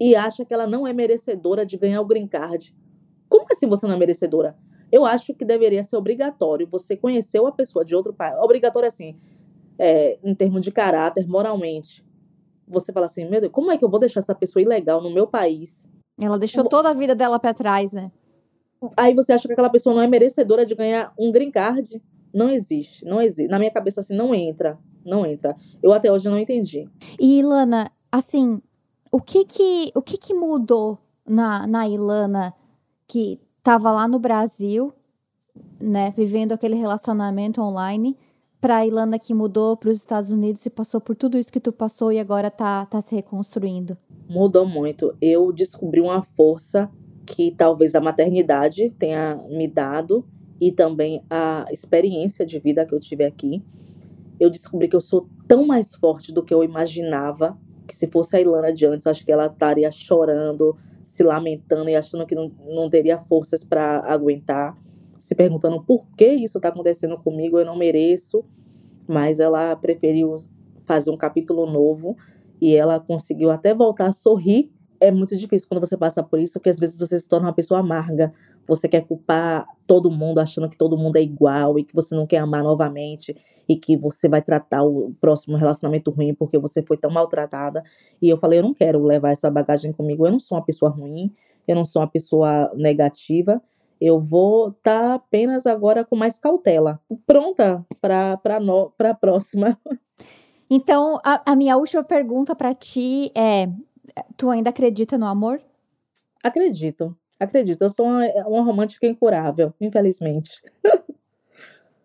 e acha que ela não é merecedora de ganhar o green card? Como assim você não é merecedora? Eu acho que deveria ser obrigatório você conhecer uma pessoa de outro país. Obrigatório assim, é, em termos de caráter, moralmente. Você fala assim, meu Deus, como é que eu vou deixar essa pessoa ilegal no meu país? Ela deixou toda a vida dela para trás, né? Aí você acha que aquela pessoa não é merecedora de ganhar um green card? Não existe, não existe. Na minha cabeça assim não entra, não entra. Eu até hoje não entendi. E Ilana, assim, o que que o que que mudou na na Ilana que tava lá no Brasil, né, vivendo aquele relacionamento online, para a Ilana que mudou para os Estados Unidos e passou por tudo isso que tu passou e agora tá tá se reconstruindo? Mudou muito. Eu descobri uma força que talvez a maternidade tenha me dado e também a experiência de vida que eu tive aqui. Eu descobri que eu sou tão mais forte do que eu imaginava, que se fosse a Ilana de antes, acho que ela estaria chorando, se lamentando e achando que não, não teria forças para aguentar, se perguntando por que isso está acontecendo comigo, eu não mereço. Mas ela preferiu fazer um capítulo novo e ela conseguiu até voltar a sorrir é muito difícil quando você passa por isso, porque às vezes você se torna uma pessoa amarga. Você quer culpar todo mundo, achando que todo mundo é igual e que você não quer amar novamente e que você vai tratar o próximo relacionamento ruim porque você foi tão maltratada. E eu falei, eu não quero levar essa bagagem comigo. Eu não sou uma pessoa ruim, eu não sou uma pessoa negativa. Eu vou estar tá apenas agora com mais cautela, pronta para a próxima. Então, a, a minha última pergunta para ti é: Tu ainda acredita no amor? Acredito. Acredito. Eu sou uma, uma romântica incurável, infelizmente.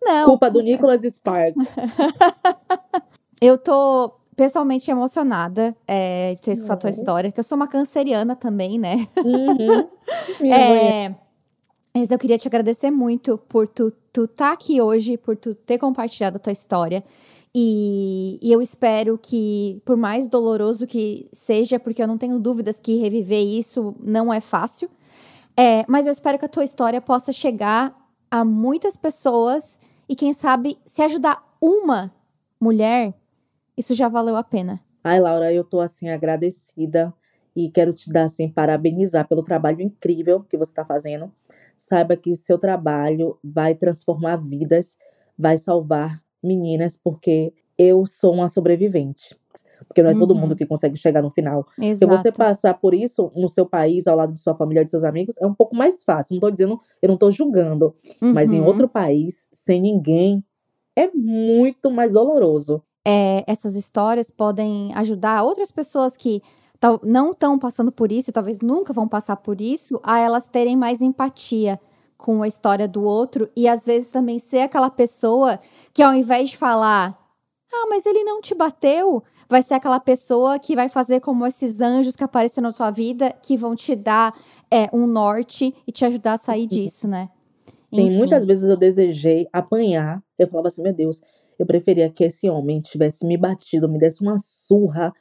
Não. Culpa do Nicholas Spark. eu tô pessoalmente emocionada é, de ter escutado a tua história, que eu sou uma canceriana também, né? Uhum. é, mas eu queria te agradecer muito por tu estar tá aqui hoje, por tu ter compartilhado a tua história. E, e, eu espero que, por mais doloroso que seja, porque eu não tenho dúvidas que reviver isso não é fácil, é, mas eu espero que a tua história possa chegar a muitas pessoas e, quem sabe, se ajudar uma mulher, isso já valeu a pena. Ai, Laura, eu tô assim agradecida e quero te dar assim parabenizar pelo trabalho incrível que você está fazendo. Saiba que seu trabalho vai transformar vidas, vai salvar meninas, porque eu sou uma sobrevivente. Porque não é uhum. todo mundo uhum. que consegue chegar no final. Exato. Se você passar por isso no seu país, ao lado de sua família, de seus amigos, é um pouco mais fácil. Não tô dizendo, eu não tô julgando. Uhum. Mas em uhum. outro país, sem ninguém, é muito mais doloroso. É, essas histórias podem ajudar outras pessoas que não estão passando por isso e talvez nunca vão passar por isso, a elas terem mais empatia com a história do outro e às vezes também ser aquela pessoa que ao invés de falar, ah, mas ele não te bateu, vai ser aquela pessoa que vai fazer como esses anjos que aparecem na sua vida, que vão te dar é, um norte e te ajudar a sair Sim. disso, né? Tem muitas vezes eu desejei apanhar, eu falava assim, meu Deus, eu preferia que esse homem tivesse me batido, me desse uma surra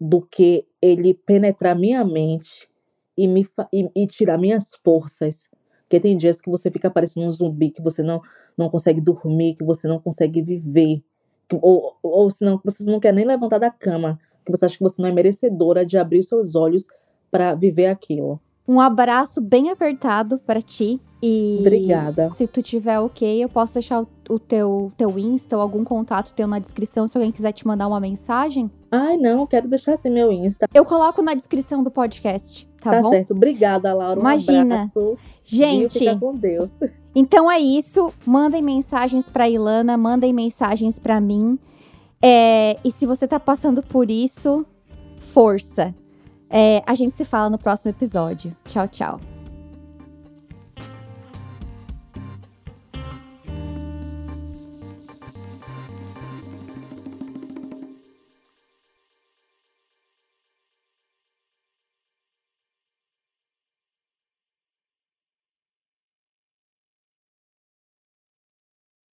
do que ele penetrar minha mente e, me e, e tirar minhas forças. Porque tem dias que você fica parecendo um zumbi, que você não, não consegue dormir, que você não consegue viver. Que, ou, ou senão você não quer nem levantar da cama, que você acha que você não é merecedora de abrir os seus olhos para viver aquilo. Um abraço bem apertado para ti. E Obrigada. Se tu tiver ok, eu posso deixar o, o teu, teu Insta ou algum contato teu na descrição se alguém quiser te mandar uma mensagem. Ai, não, quero deixar assim meu Insta. Eu coloco na descrição do podcast, tá, tá bom? certo. Obrigada, Laura. Um Imagina. abraço. Gente, Fica com Deus. Então é isso. Mandem mensagens pra Ilana, mandem mensagens pra mim. É, e se você tá passando por isso, força. É, a gente se fala no próximo episódio. Tchau, tchau.